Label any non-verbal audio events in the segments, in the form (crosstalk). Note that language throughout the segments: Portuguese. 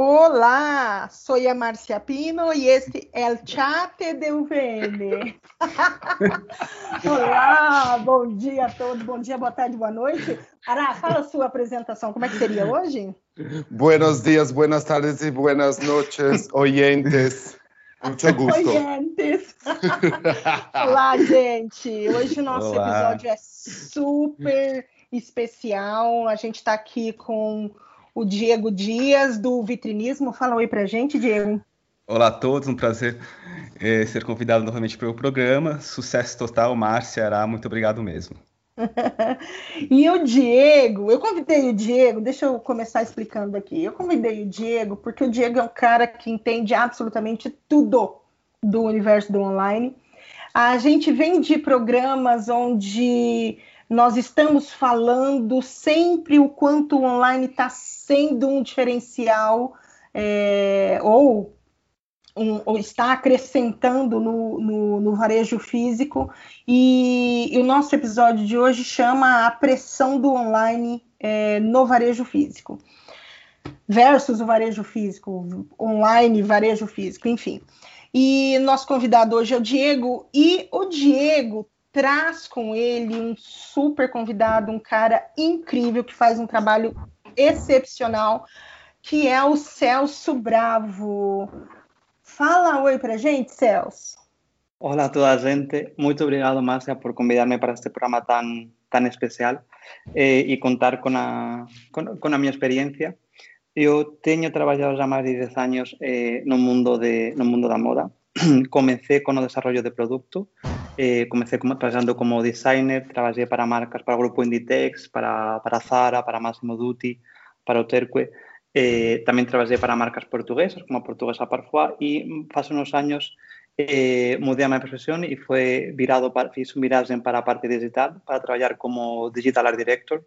Olá, sou a Marcia Pino e este é o chat de UVM. (laughs) Olá, bom dia a todos, bom dia, boa tarde, boa noite. Ará, fala a sua apresentação, como é que seria hoje? Buenos dias, buenas tardes e buenas noches, (laughs) oyentes. Muito gosto. Oyentes. (laughs) Olá, gente. Hoje o nosso Olá. episódio é super especial. A gente está aqui com o Diego Dias, do Vitrinismo. Fala oi pra gente, Diego. Olá a todos, um prazer é, ser convidado novamente para o programa. Sucesso total, Márcia Ará, muito obrigado mesmo. (laughs) e o Diego, eu convidei o Diego, deixa eu começar explicando aqui. Eu convidei o Diego porque o Diego é um cara que entende absolutamente tudo do universo do online. A gente vem de programas onde nós estamos falando sempre o quanto o online está sendo um diferencial é, ou, um, ou, está acrescentando no, no, no varejo físico. E, e, o nosso episódio de hoje chama a pressão do online é, no varejo físico versus o varejo físico, online, varejo físico, enfim. E nosso convidado hoje é o Diego, e o Diego traz com ele um super convidado, um cara incrível que faz um trabalho excepcional, que é o Celso Bravo. Fala oi pra gente, Celso. Olá a toda a gente. Muito obrigado, Márcia, por convidar-me para este programa tão, tão especial eh, e contar com a, com, com a minha experiência. Eu tenho trabalhado já mais de 10 anos eh, no, mundo de, no mundo da moda. Comecei com o desenvolvimento de produto Eh, comencé como, trabajando como designer, trabajé para marcas, para el grupo Inditex, para, para Zara, para Massimo Dutti, para Oterque. Eh, también trabajé para marcas portuguesas, como Portuguesa Parfois, y hace unos años eh, mudé a mi profesión y fue virado para, hice un viraje para la parte digital, para trabajar como Digital Art Director,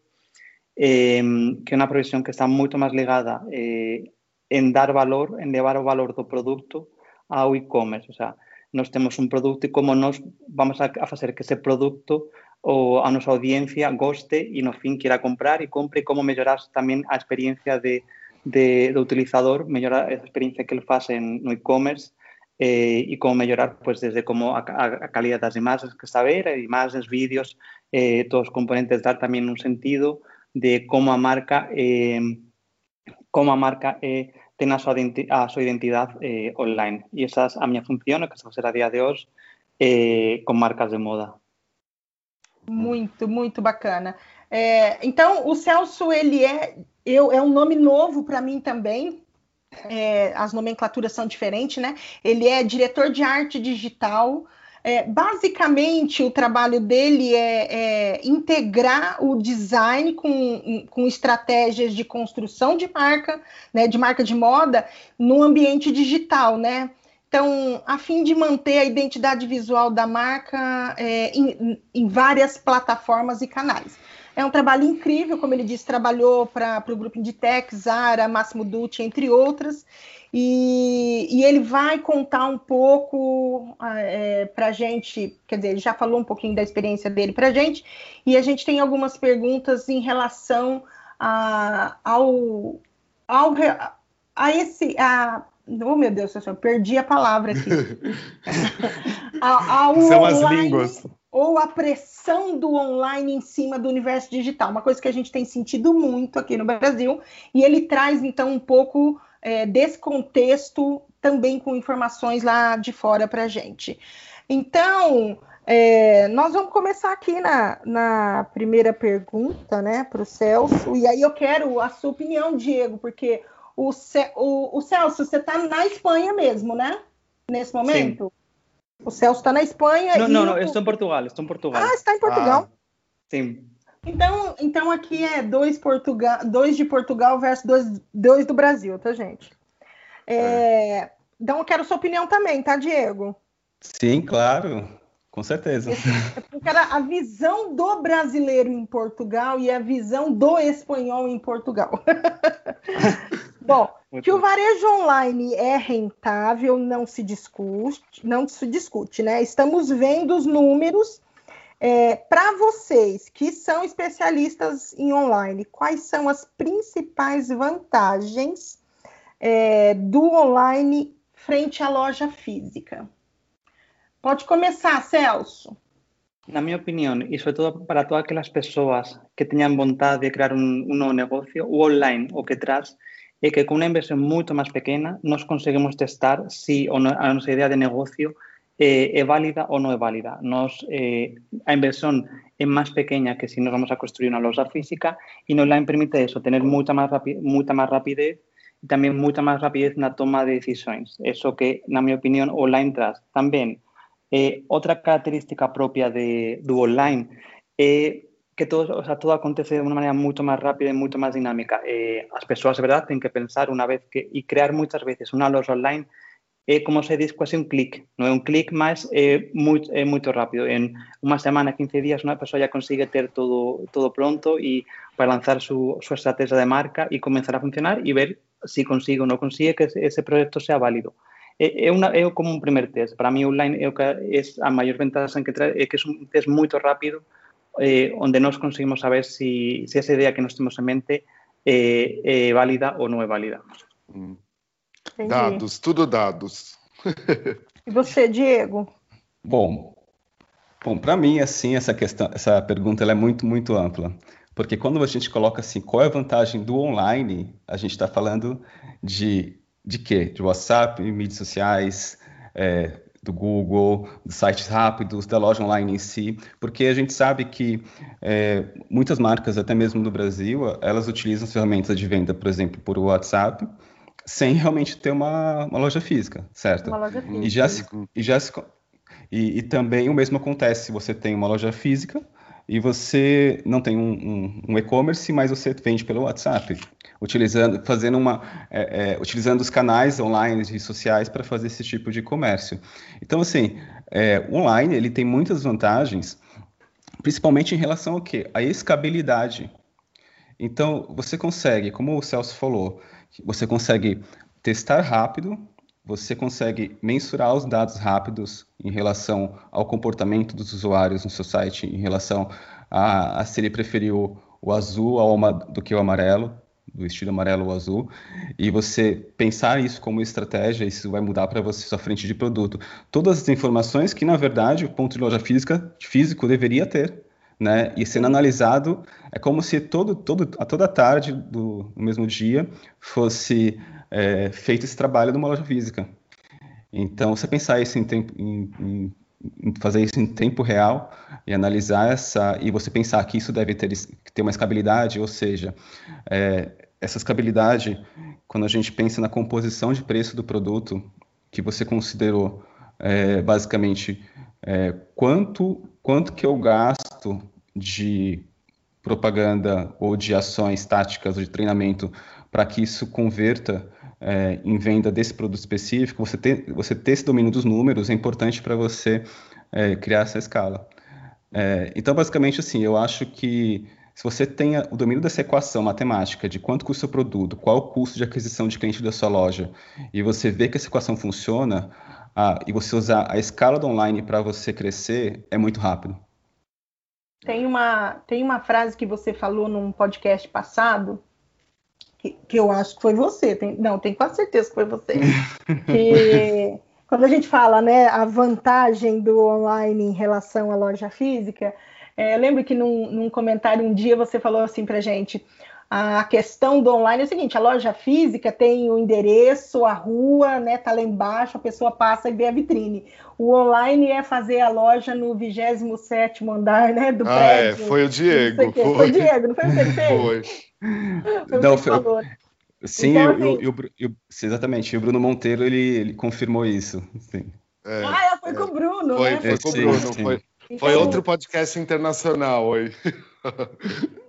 eh, que é uma profesión que está moito máis ligada eh, en dar valor, en levar o valor do produto ao e-commerce, o sea, nós temos un produto e como nós vamos a, a facer que ese produto ou a nosa audiencia goste e no fin queira comprar e compre como mellorar tamén a experiencia de, de, do utilizador, mellorar a experiencia que ele faz en, no e-commerce eh, e como mellorar pues, desde como a, a, a calidad das imagens que está a ver, imagens, vídeos, eh, todos os componentes dar tamén un sentido de como a marca eh, como a marca eh, ten a súa, a súa identidade eh, online. E esa é a miña función, que se facer a día de hoje, eh, com marcas de moda. Muito, muito bacana. É, então, o Celso, ele é, eu, é um nome novo para mim também. É, as nomenclaturas são diferentes, né? Ele é diretor de arte digital é, basicamente, o trabalho dele é, é, integrar o design com, com estratégias de construção de marca, né, de marca de moda, no ambiente digital, né? Então, a fim de manter a identidade visual da marca é, em, em, várias plataformas e canais. É um trabalho incrível, como ele disse, trabalhou para o grupo Inditex, Zara, Máximo Dutti, entre outras. E, e, ele vai contar um pouco é, para a gente, quer dizer, ele já falou um pouquinho da experiência dele para a gente, e a gente tem algumas perguntas em relação a, ao, ao a esse. A, oh meu Deus, eu perdi a palavra aqui. (laughs) (laughs) a, São online, as línguas. Ou a pressão do online em cima do universo digital, uma coisa que a gente tem sentido muito aqui no Brasil, e ele traz então um pouco é, desse contexto também com informações lá de fora para a gente. Então, é, nós vamos começar aqui na, na primeira pergunta, né, para o Celso, e aí eu quero a sua opinião, Diego, porque o, o, o Celso, você está na Espanha mesmo, né? Nesse momento? Sim. O Celso está na Espanha. Não, não, não, eu estou em Portugal, estou em Portugal. Ah, está em Portugal? Ah, sim. Então, então aqui é dois, Portugal, dois de Portugal versus dois, dois do Brasil, tá, gente? É, é. Então eu quero sua opinião também, tá, Diego? Sim, claro, com certeza. Eu quero a visão do brasileiro em Portugal e a visão do espanhol em Portugal. (laughs) Bom, (laughs) Muito que o varejo online é rentável, não se discute, não se discute, né? Estamos vendo os números é, Para vocês que são especialistas em online, quais são as principais vantagens é, do online frente à loja física? Pode começar, Celso. Na minha opinião, e sobretudo para todas aquelas pessoas que tenham vontade de criar um, um novo negócio, o online o que traz é que com uma inversão muito mais pequena nós conseguimos testar se a nossa ideia de negócio eh, é válida ou não é válida. Nos, eh, a inversión é máis pequeña que se nos vamos a construir unha loja física e nos online permite eso, tener moita máis, rapi moita máis rapidez e tamén moita máis rapidez na toma de decisións. Eso que, na miña opinión, online traz. Tamén, eh, outra característica propia de, do online é que todo, o sea, todo acontece de unha maneira moito máis rápida e moito máis dinámica. Eh, as persoas, de verdade, ten que pensar unha vez que e crear moitas veces unha loja online é como se diz quase un clic, non é un clic, mas é moito, é moito rápido. En unha semana, 15 días, unha persoa já consigue ter todo, todo pronto e para lanzar su, súa estrategia de marca e comenzar a funcionar e ver si consigue ou non consigue que ese, proxecto sea válido. É, é, una, é como un primer test. Para mí, online é, o que a ventaja que trae, é que é un test moito rápido eh, onde nós conseguimos saber se si, si esa idea que nos temos en mente é, é válida ou non é válida. Entendi. Dados, tudo dados. e você, Diego? Bom, bom, para mim assim essa questão, essa pergunta ela é muito muito ampla, porque quando a gente coloca assim qual é a vantagem do online, a gente está falando de de quê? De WhatsApp, mídias sociais, é, do Google, dos sites rápidos, da loja online em si, porque a gente sabe que é, muitas marcas, até mesmo no Brasil, elas utilizam ferramentas de venda, por exemplo, por WhatsApp, sem realmente ter uma, uma loja física, certo? Uma loja física. E, já se, e, já se, e, e, também o mesmo acontece se você tem uma loja física e você não tem um, um, um e-commerce, mas você vende pelo WhatsApp, utilizando, fazendo uma, é, é, utilizando os canais online e sociais para fazer esse tipo de comércio. Então, assim, é, online ele tem muitas vantagens, principalmente em relação ao quê? A escabilidade. Então, você consegue, como o Celso falou, você consegue testar rápido, você consegue mensurar os dados rápidos em relação ao comportamento dos usuários no seu site, em relação a, a se ele preferiu o azul ao, do que o amarelo, do estilo amarelo ou azul, e você pensar isso como estratégia, isso vai mudar para você sua frente de produto. Todas as informações que, na verdade, o ponto de loja física, físico deveria ter né? E sendo analisado, é como se todo, todo, a toda tarde do mesmo dia fosse é, feito esse trabalho numa loja física. Então, você pensar isso em, tempo, em, em, fazer isso em tempo real e analisar essa, e você pensar que isso deve ter, ter uma escabilidade, ou seja, é, essa escabilidade, quando a gente pensa na composição de preço do produto, que você considerou é, basicamente é, quanto, quanto que eu gasto de propaganda ou de ações táticas ou de treinamento para que isso converta é, em venda desse produto específico, você ter, você ter esse domínio dos números é importante para você é, criar essa escala. É, então, basicamente, assim, eu acho que se você tem o domínio dessa equação matemática de quanto custa o produto, qual o custo de aquisição de cliente da sua loja, e você vê que essa equação funciona, ah, e você usar a escala do online para você crescer, é muito rápido. Tem uma, tem uma frase que você falou num podcast passado, que, que eu acho que foi você. Tem, não, tenho quase certeza que foi você. (laughs) que quando a gente fala né, a vantagem do online em relação à loja física, é, lembro que num, num comentário um dia você falou assim para gente: a questão do online é o seguinte: a loja física tem o endereço, a rua, né? Tá lá embaixo, a pessoa passa e vê a vitrine. O online é fazer a loja no 27 andar, né? Do ah, é, prédio. É, foi o Diego. Foi. foi o Diego, não foi o que? Foi. foi não, foi, Sim, então, eu, eu, eu, exatamente. O Bruno Monteiro ele, ele confirmou isso. Sim. É, ah, foi com o Bruno, foi, né? Foi com o Bruno, sim. foi. Então, foi outro podcast internacional hoje. (laughs)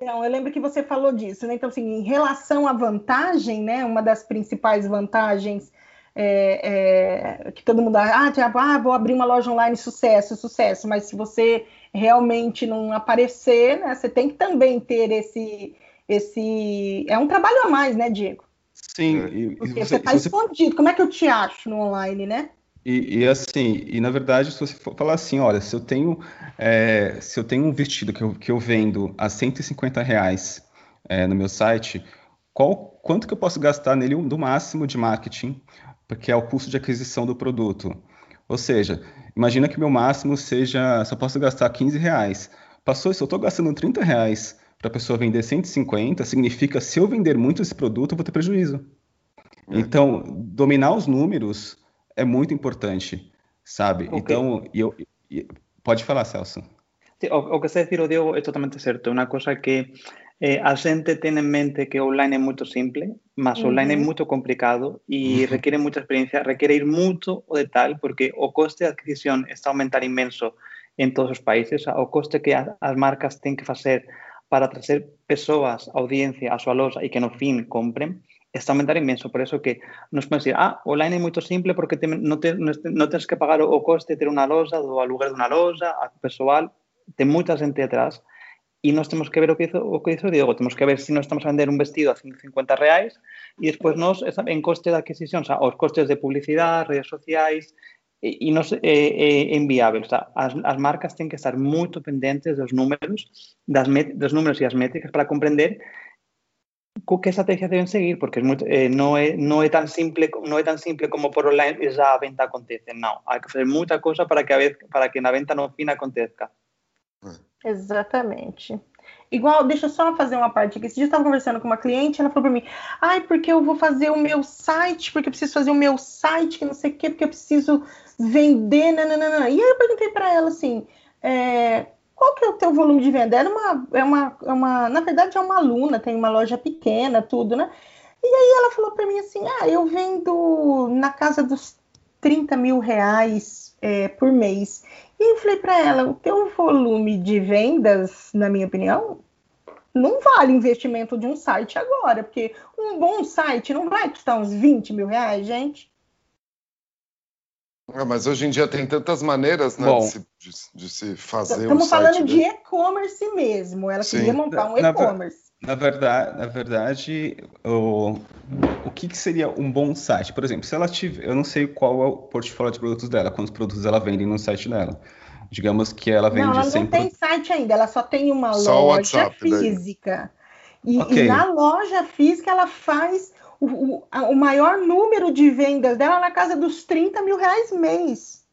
Então, eu lembro que você falou disso, né? Então, assim, em relação à vantagem, né? Uma das principais vantagens é, é, que todo mundo ah, tipo, ah, vou abrir uma loja online, sucesso, sucesso. Mas se você realmente não aparecer, né? Você tem que também ter esse, esse, é um trabalho a mais, né, Diego? Sim. E, Porque você está escondido. Como é que eu te acho no online, né? E, e, assim, e na verdade, se você for falar assim, olha, se eu tenho, é, se eu tenho um vestido que eu, que eu vendo a 150 reais é, no meu site, qual, quanto que eu posso gastar nele do máximo de marketing, porque é o custo de aquisição do produto. Ou seja, imagina que meu máximo seja, só posso gastar 15 reais. Passou, se eu estou gastando 30 reais para a pessoa vender 150, significa se eu vender muito esse produto, eu vou ter prejuízo. É. Então, dominar os números é muito importante, sabe? Okay. Então, eu, eu, pode falar, Celso. o, o, que está a Diego, é totalmente certo. Uma coisa que eh, a xente ten en mente que online é moito simple, mas uh -huh. online é moito complicado e uh -huh. requiere moita experiencia, requiere ir moito o detalhe porque o coste de adquisición está a aumentar inmenso en todos os países, o coste que as marcas ten que facer para trazer persoas, audiencia a súa loja e que no fin compren, está a aumentar inmenso. Por eso que nos podemos decir, ah, online é moito simple porque te, non, te, que pagar o coste de ter unha loja, do aluguer dunha loja, a persoal, ten moita xente atrás, y nos tenemos que ver lo que hizo, lo que hizo Diego. Tenemos que ver si nos estamos a vender un vestido a 150 reais y después nos en coste de adquisición, o sea, os costes de publicidad, redes sociais, e, e nos é. O sea, as, as marcas têm que estar muito pendentes dos números, das met, dos números e as métricas para compreender que estrategia deben seguir, porque es muy, eh, no, é, no, é tan simple, no tan simple como por online e já a venta acontece. Não, há que fazer muita coisa para que, a vez, para que na venta no fim aconteça. Exatamente. Igual, deixa eu só fazer uma parte aqui. Esse dia eu estava conversando com uma cliente, ela falou para mim: ai, porque eu vou fazer o meu site, porque eu preciso fazer o meu site, que não sei o quê, porque eu preciso vender, nananana. E aí eu perguntei para ela assim: é, qual que é o teu volume de venda? Era uma, é uma, é uma, na verdade, é uma aluna, tem uma loja pequena, tudo, né? E aí ela falou para mim assim: ah, eu vendo na casa dos 30 mil reais é, por mês. E eu falei para ela, o teu volume de vendas, na minha opinião, não vale investimento de um site agora, porque um bom site não vai custar uns 20 mil reais, gente. Ah, mas hoje em dia tem tantas maneiras né, de, se, de, de, se, fazer Estamos um falando site, de né? e-commerce mesmo. Ela Sim. queria montar um e-commerce. Na verdade, na verdade o, o que, que, seria um bom site? Por exemplo, se ela tiver, eu não sei qual é o portfólio de produtos dela, quantos produtos ela vende no site dela. Digamos que ela vende não, ela não tem site ainda, ela só tem uma só loja física. E, okay. e, na loja física ela faz o, o, o, maior número de vendas dela na casa dos 30 mil reais mês.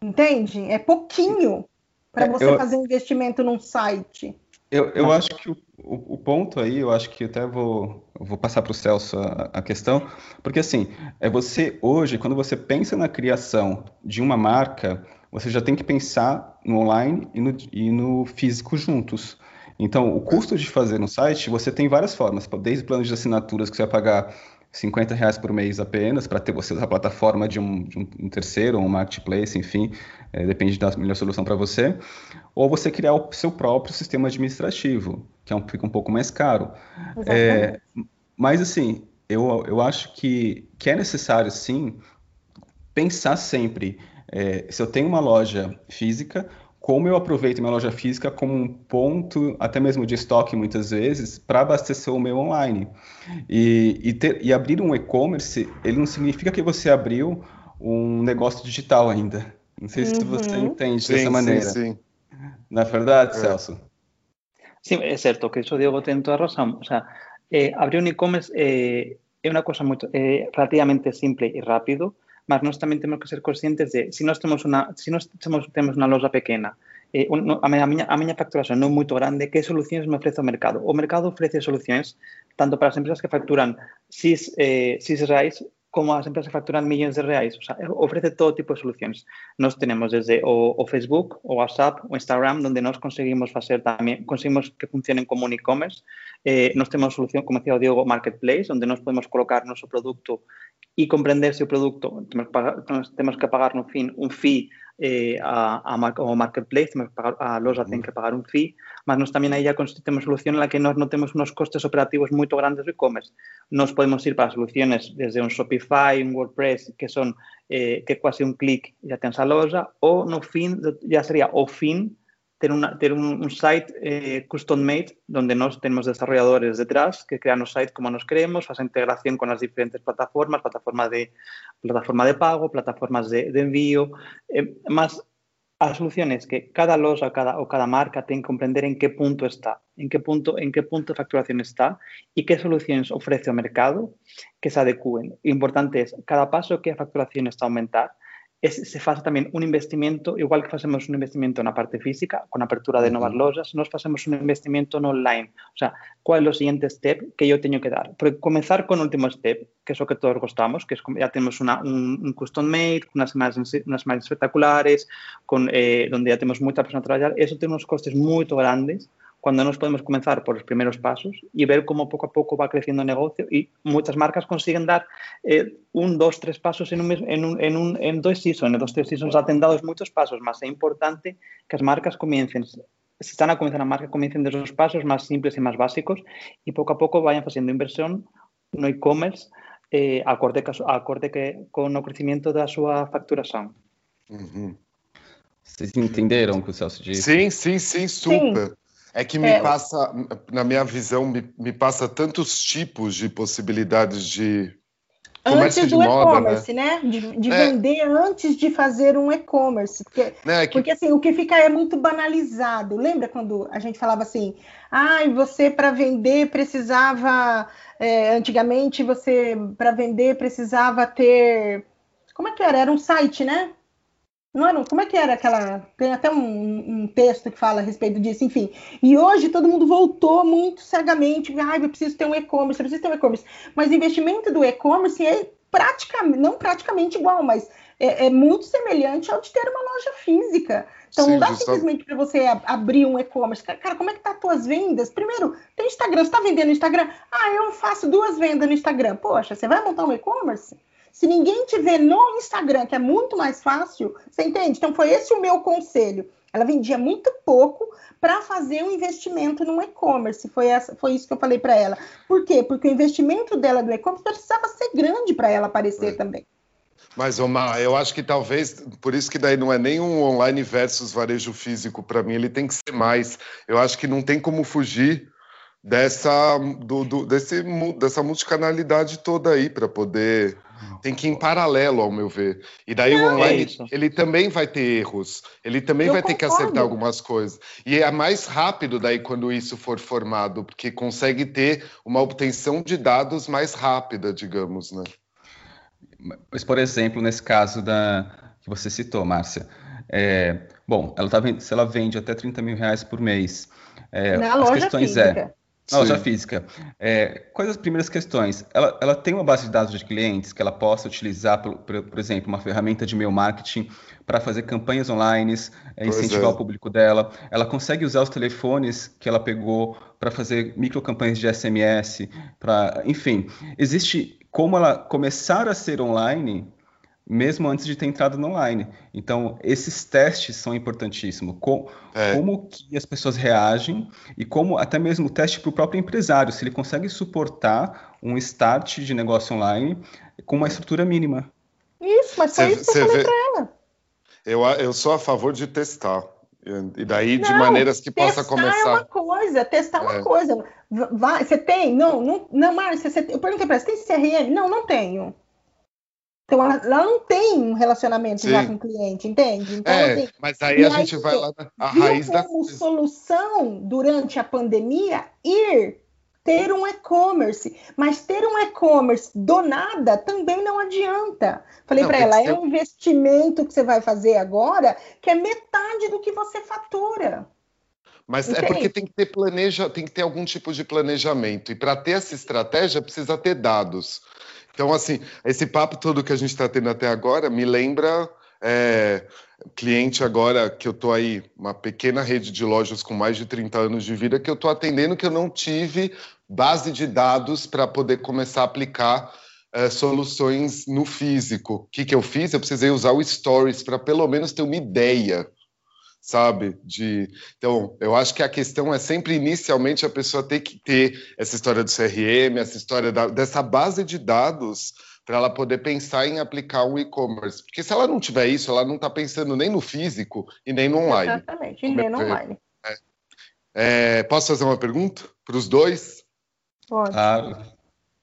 Entende? É pouquinho para é, você eu... fazer um investimento num site. Eu, eu acho que o, o, o, ponto aí, eu acho que até vou, vou passar para o Celso a, a, questão, porque assim, é você hoje, quando você pensa na criação de uma marca, você já tem que pensar no online e no, e no físico juntos. Então, o custo de fazer no site, você tem várias formas, desde planos de assinaturas que você vai pagar 50 reais por mês apenas para ter você a plataforma de um, de um terceiro, um marketplace, enfim, é, depende da melhor solução para você, ou você criar o seu próprio sistema administrativo, que é um, fica um pouco mais caro. É, mas assim, eu, eu acho que, que é necessário sim pensar sempre é, se eu tenho uma loja física, como eu aproveito minha loja física como um ponto, até mesmo de estoque muitas vezes, para abastecer o meu online. E, e, ter, e abrir um e-commerce, ele não significa que você abriu um negócio digital ainda. Não sei uhum. se você uhum. entende sim, dessa maneira. Sim, sim. Na é verdade, é. Celso? Sim, é certo, que isso Diego tem toda a razão. O sea, eh, abrir um e-commerce eh, é uma coisa muito, eh, relativamente simples e rápido, mas nós tamén temos que ser conscientes de se si nós temos unha, se si nós temos, temos unha losa pequena, eh, un, a, miña, a, miña, a miña facturación non moito grande, que solucións me ofrece o mercado? O mercado ofrece solucións tanto para as empresas que facturan 6, eh, 6 reais como as empresas que facturan millóns de reais. O sea, ofrece todo tipo de solucións. Nós tenemos desde o, o Facebook, o WhatsApp, o Instagram, donde nós conseguimos facer tamén, conseguimos que funcionen como un e-commerce. Eh, nós temos solución, como decía o Diego, Marketplace, onde nós podemos colocar noso produto e compreender se o produto temos que pagar, temos que pagar no fin un fee eh, a, a, ao marketplace, temos que pagar, a loja ten que pagar un fee, mas nós tamén aí já temos solución na que nós non temos unos costes operativos moito grandes do e-commerce. Nós podemos ir para soluciones desde un Shopify, un WordPress, que son eh, que quase un clic já tens a loja, ou no fin, já sería o fin ter, una, ter un, un site eh, custom made donde nos tenemos desarrolladores detrás que crean o site como nos queremos, hace integración con las diferentes plataformas, plataforma de, plataforma de pago, plataformas de, de envío, eh, más a solución es que cada loja cada, o cada marca tiene que comprender en qué punto está, en qué punto, en qué punto de facturación está y qué soluciones ofrece al mercado que se adecúen. Importante es cada paso que facturación está a aumentar, es, se hace también un investimento, igual que hacemos un investimento en la parte física, con apertura de nuevas lojas, nos hacemos un investimento en online. O sea, ¿cuál es el siguiente step que yo tengo que dar? Porque comenzar con el último step, que es lo que todos gustamos, que es ya tenemos una, un, un, custom made, unas imágenes, unas imágenes espectaculares, con, eh, donde ya tenemos mucha persona a trabajar, eso tiene unos costes muy grandes, cuando nos podemos comenzar por los primeros pasos y ver cómo poco a poco va creciendo el negocio y muchas marcas consiguen dar eh, un, dos, tres pasos en, un, en, un, en, un, en dos seasons, en dos, tres seasons han dado muchos pasos, más es importante que las marcas comiencen si están a comenzar a marca, comiencen de esos pasos más simples y más básicos y poco a poco vayan haciendo inversión no e-commerce eh, acorde, acorde que, con o crecimiento da súa facturación. Uhum. Vocês entenderam o que o Celso disse? Sim, sim, sim, super. Sim. É que me é, passa, na minha visão, me, me, passa tantos tipos de possibilidades de. Antes do e-commerce, né? né? De, de é. vender antes de fazer um e-commerce. Porque, é que... porque assim, o que fica é muito banalizado. Lembra quando a gente falava assim, ah, você para vender precisava. É, antigamente você para vender precisava ter. Como é que era? Era um site, né? Não era, como é que era aquela. Tem até um, um, texto que fala a respeito disso, enfim. E hoje todo mundo voltou muito cegamente. Ai, eu preciso ter um e-commerce, eu preciso ter um e-commerce. Mas o investimento do e-commerce é praticamente, não praticamente igual, mas é, é, muito semelhante ao de ter uma loja física. Então Sim, não dá simplesmente para você abrir um e-commerce. Cara, como é que tá as tuas vendas? Primeiro, tem Instagram, você está vendendo no Instagram? Ah, eu faço duas vendas no Instagram. Poxa, você vai montar um e-commerce? Se ninguém te vê no Instagram, que é muito mais fácil, você entende? Então foi esse o meu conselho. Ela vendia muito pouco para fazer um investimento no e-commerce. Foi, foi isso que eu falei para ela. Por quê? Porque o investimento dela do e-commerce precisava ser grande para ela aparecer é. também. Mas, Omar, eu acho que talvez, por isso que daí não é nem um online versus varejo físico, para mim ele tem que ser mais. Eu acho que não tem como fugir dessa, do, do, desse, dessa multicanalidade toda aí para poder tem que ir em paralelo, ao meu ver. E daí não, o online, é ele também vai ter erros. Ele também Eu vai concordo. ter que acertar algumas coisas. E é mais rápido daí quando isso for formado, porque consegue ter uma obtenção de dados mais rápida, digamos, né? Mas, por exemplo, nesse caso da que você citou, Márcia, é, bom, ela tá, se ela vende até 30 mil reais por mês, é, Na as questões é, física. é na loja física. É, quais as primeiras questões? Ela, ela tem uma base de dados de clientes que ela possa utilizar, por, por, exemplo, uma ferramenta de e-mail marketing para fazer campanhas online, é, incentivar é. o público dela. Ela consegue usar os telefones que ela pegou para fazer microcampanhas de SMS, para, enfim, existe como ela começar a ser online mesmo antes de ter entrado no online. Então, esses testes são importantíssimos. Com, é. Como que as pessoas reagem e como até mesmo o teste para o próprio empresário, se ele consegue suportar um start de negócio online com uma estrutura mínima. Isso, mas foi cê, isso que eu falei para ela. Eu, eu sou a favor de testar. E daí, não, de maneiras que possa começar. Testar é uma coisa, testar é uma coisa. Vai, você tem? Não, não, não Márcia, você, eu perguntei para ela, você tem CRM? Não, não tenho. Então ela, ela, não tem um relacionamento Sim. já com o cliente, entende? Então, é, assim, mas aí a gente vai lá na raiz da como solução durante a pandemia ir ter um e-commerce, mas ter um e-commerce do nada também não adianta. Falei para ela, é um investimento que você vai fazer agora que é metade do que você fatura. Mas Entende? é porque tem que ter planeja, tem que ter algum tipo de planejamento. E para ter essa estratégia precisa ter dados. Então, assim, esse papo todo que a gente está tendo até agora me lembra é, cliente agora que eu estou aí, uma pequena rede de lojas com mais de 30 anos de vida, que eu estou atendendo, que eu não tive base de dados para poder começar a aplicar é, soluções no físico. O que, que eu fiz? Eu precisei usar o Stories para pelo menos ter uma ideia sabe? De então, eu acho que a questão é sempre inicialmente a pessoa ter que ter essa história do CRM, essa história da, dessa base de dados para ela poder pensar em aplicar um e-commerce. Porque se ela não tiver isso, ela não está pensando nem no físico e nem no online. Exatamente, e nem no online. É. É, posso fazer uma pergunta para os dois? Pode. Ah,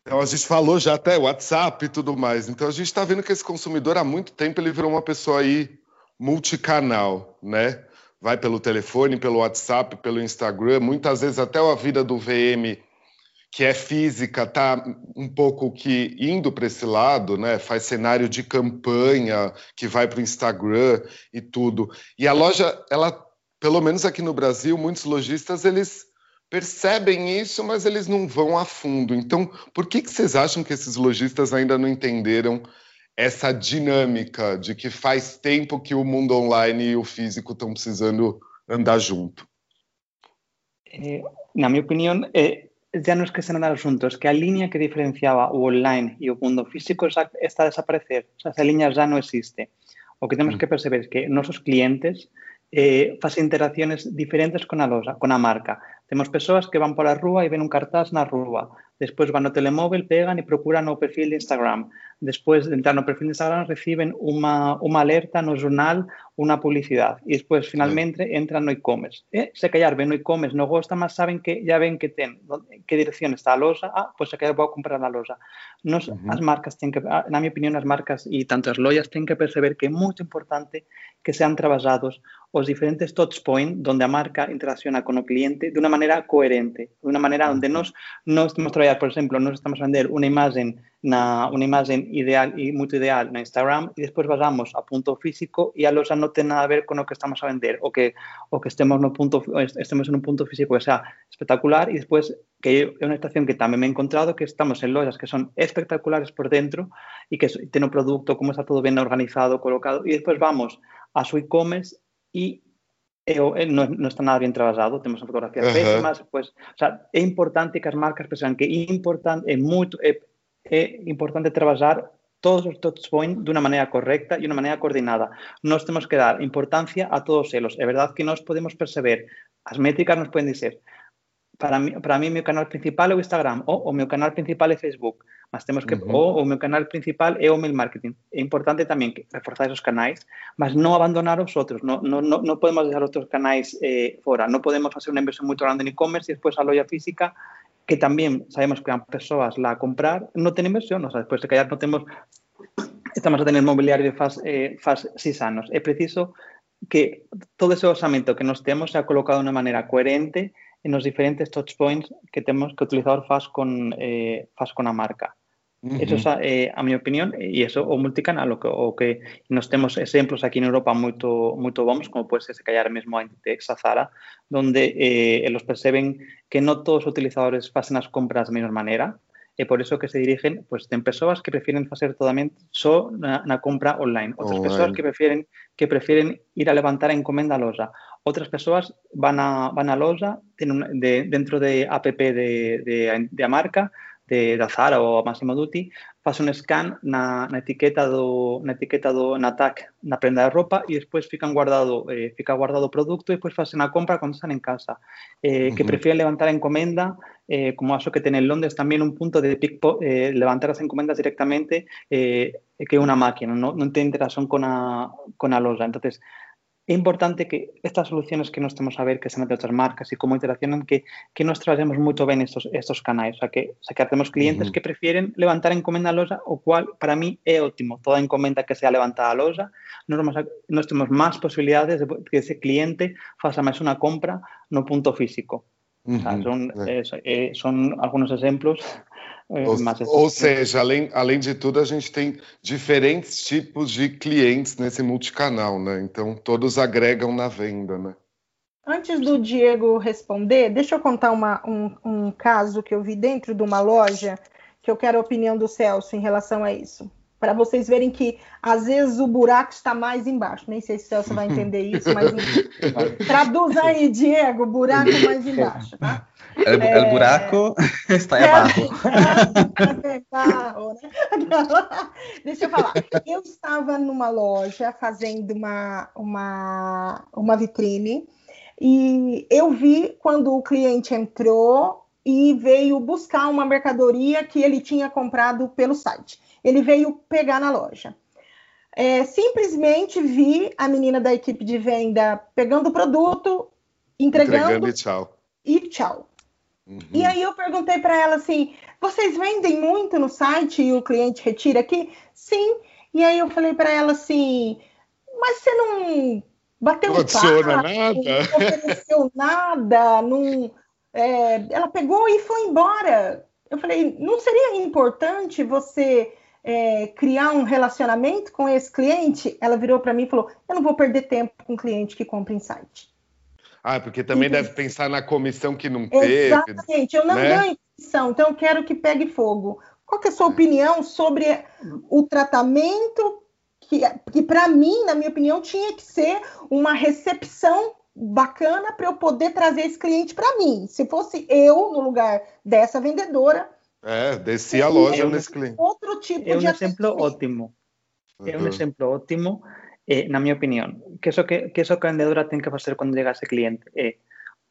então a gente falou já até WhatsApp e tudo mais. Então a gente está vendo que esse consumidor há muito tempo ele virou uma pessoa aí multicanal, né? Vai pelo telefone, pelo WhatsApp, pelo Instagram, muitas vezes até a vida do VM que é física está um pouco que indo para esse lado, né? Faz cenário de campanha que vai para o Instagram e tudo. E a loja, ela, pelo menos aqui no Brasil, muitos lojistas eles percebem isso, mas eles não vão a fundo. Então, por que, que vocês acham que esses lojistas ainda não entenderam essa dinâmica de que faz tempo que o mundo online e o físico estão precisando andar junto? É, na minha opinião, é, ya no es que se nada juntos, que la línea que diferenciaba o online y o mundo físico está a desaparecer. O sea, esa línea ya no existe. O que tenemos mm. que perceber es que nuestros clientes eh, facen interacciones diferentes con la loja, con la marca. Tenemos personas que van por la rúa y ven un cartaz en la rúa. Después van al telemóvil, pegan y procuran o perfil de Instagram. Después de entrar no perfil de Instagram reciben unha, unha alerta no jornal, unha publicidade. E despois, finalmente, entran no e-commerce. E se callar ven no e-commerce, no gosta, mas saben que ya ven que ten que dirección está a loja, ah, pois se callar vou comprar na loja. Nos, uh -huh. As marcas ten que, na miña opinión, as marcas e tanto as lojas ten que perceber que é moito importante que sean trabajados os diferentes touch point donde a marca interacciona con o cliente de unha maneira coherente, de unha maneira onde nos, nos temos traballar, por exemplo, nos estamos a vender unha imagen na, unha imagen ideal e moito ideal na Instagram e despois vazamos a punto físico e a loja non ten nada a ver con o que estamos a vender o que o que estemos no punto estemos en un punto físico que sea espectacular e despois que é unha estación que tamén me he encontrado que estamos en lojas que son espectaculares por dentro e que ten o produto como está todo ben organizado, colocado e despois vamos a su e-commerce e e, e non, non está nada bien trabajado, temos fotografías pésimas, pues, o sea, é importante que as marcas perceban que é importante, é moito, é é importante traballar todos os touch points de unha maneira correcta e unha maneira coordinada. Nós temos que dar importancia a todos eles. É verdade que nós podemos perceber, as métricas nos pueden dizer, para mí, para mí meu canal principal é o Instagram, ou o meu canal principal é Facebook, mas temos que, uh -huh. ou o meu canal principal é o mail marketing. É importante tamén que reforzar esos canais, mas non abandonar os outros. Non, non, non, non podemos deixar outros canais eh, fora. Non podemos facer unha inversión moito grande en e-commerce e despois a loja física que también sabemos que van persoas lá a comprar, non ten inversión, o sea, despois de callar non temos estamos a tener mobiliario de faz, eh, faz seis anos. É preciso que todo ese osamento que nos temos sea colocado de unha maneira coherente en os diferentes touch points que temos que o utilizador faz con, eh, con a marca. Eso é, eh, a miña opinión, e iso o multicanal, o que, o que nos temos exemplos aquí en Europa moito moito bons, como pode ser se callar mesmo a Inditex, a Zara, donde eh, elos perceben que non todos os utilizadores facen as compras da mesma maneira, e por iso que se dirigen, pues ten persoas que prefieren facer todamente só na, na compra online, outras oh, persoas que prefieren que prefieren ir a levantar a encomenda a loja, outras persoas van a van a loja, ten un, de, dentro de app de, de, de a marca, de, da Zara ou a Massimo Dutti, faz un scan na, na etiqueta do na etiqueta do na tag na prenda de roupa e despois fican guardado eh, fica guardado o produto e despois facen a compra cando están en casa. Eh, uh -huh. que prefieren levantar a encomenda eh, como aso que ten en Londres tamén un punto de pick eh, levantar as encomendas directamente eh, que é unha máquina, non, non ten interacción con a, con a loja. Entonces, é importante que estas soluciones que nos temos a ver que sean de outras marcas e como interaccionan que, que nos traballemos moito ben estos, estos canais, o sea, que, o sea, que temos clientes uh -huh. que prefieren levantar encomenda a loja, o cual para mí é ótimo, toda encomenda que sea levantada a loja, nos, nos temos máis posibilidades de que ese cliente faça máis unha compra no punto físico. Uh -huh. o sea, son, eh, eh, son algunos exemplos É, ou, ou seja, além, além de tudo, a gente tem diferentes tipos de clientes nesse multicanal, né? Então, todos agregam na venda, né? Antes do Diego responder, deixa eu contar uma, um, um caso que eu vi dentro de uma loja, que eu quero a opinião do Celso em relação a isso. Para vocês verem que, às vezes, o buraco está mais embaixo. Nem sei se o Celso vai (laughs) entender isso, mas (laughs) traduz aí, Diego, buraco mais embaixo, tá? El, é... el buraco (laughs) está abaixo. barro, né? Deixa eu falar. Eu estava numa loja fazendo uma, uma, uma vitrine e eu vi quando o cliente entrou e veio buscar uma mercadoria que ele tinha comprado pelo site. Ele veio pegar na loja. É, simplesmente vi a menina da equipe de venda pegando o produto, entregando, entregando e tchau. E tchau. Uhum. E aí eu perguntei para ela assim: vocês vendem muito no site e o cliente retira aqui? Sim. E aí eu falei para ela assim: mas você não bateu não papo, nada. não ofereceu nada, não, é, ela pegou e foi embora. Eu falei, não seria importante você é, criar um relacionamento com esse cliente? Ela virou para mim e falou, eu não vou perder tempo com um cliente que compra em site. Ah, porque também deve pensar na comissão que não teve. Exatamente, eu não né? ganho comissão, então eu quero que pegue fogo. Qual é a sua opinião sobre o tratamento que, que para mim, na minha opinião, tinha que ser uma recepção bacana para eu poder trazer esse cliente para mim. Se fosse eu no lugar dessa vendedora. É, descia a loja nesse cliente. Outro tipo é um de exemplo ótimo. É um exemplo ótimo, eh, na minha opinião. Que isso que, que isso que a vendedora tem que fazer quando chega esse cliente é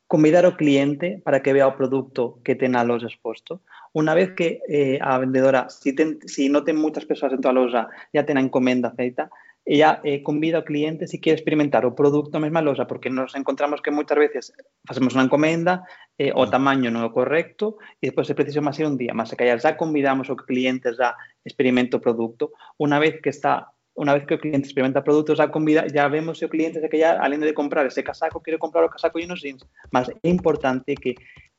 convidar ao cliente para que vea o produto que ten na loja exposto. Una vez que eh, a vendedora, si, ten, si no ten moitas persoas dentro da loja, ya ten a encomenda feita, ella eh, convida ao cliente si quere experimentar o produto na mesma loja, porque nos encontramos que moitas veces facemos unha encomenda, eh, o tamaño non é o correcto, e depois se precisa máis ir un día, mas se callar já convidamos ao cliente já experimenta o produto, unha vez que está unha vez que o cliente experimenta produtos já convida, já vemos se o cliente se que ya, além de comprar ese casaco, quere comprar o casaco e unos jeans. Mas é importante que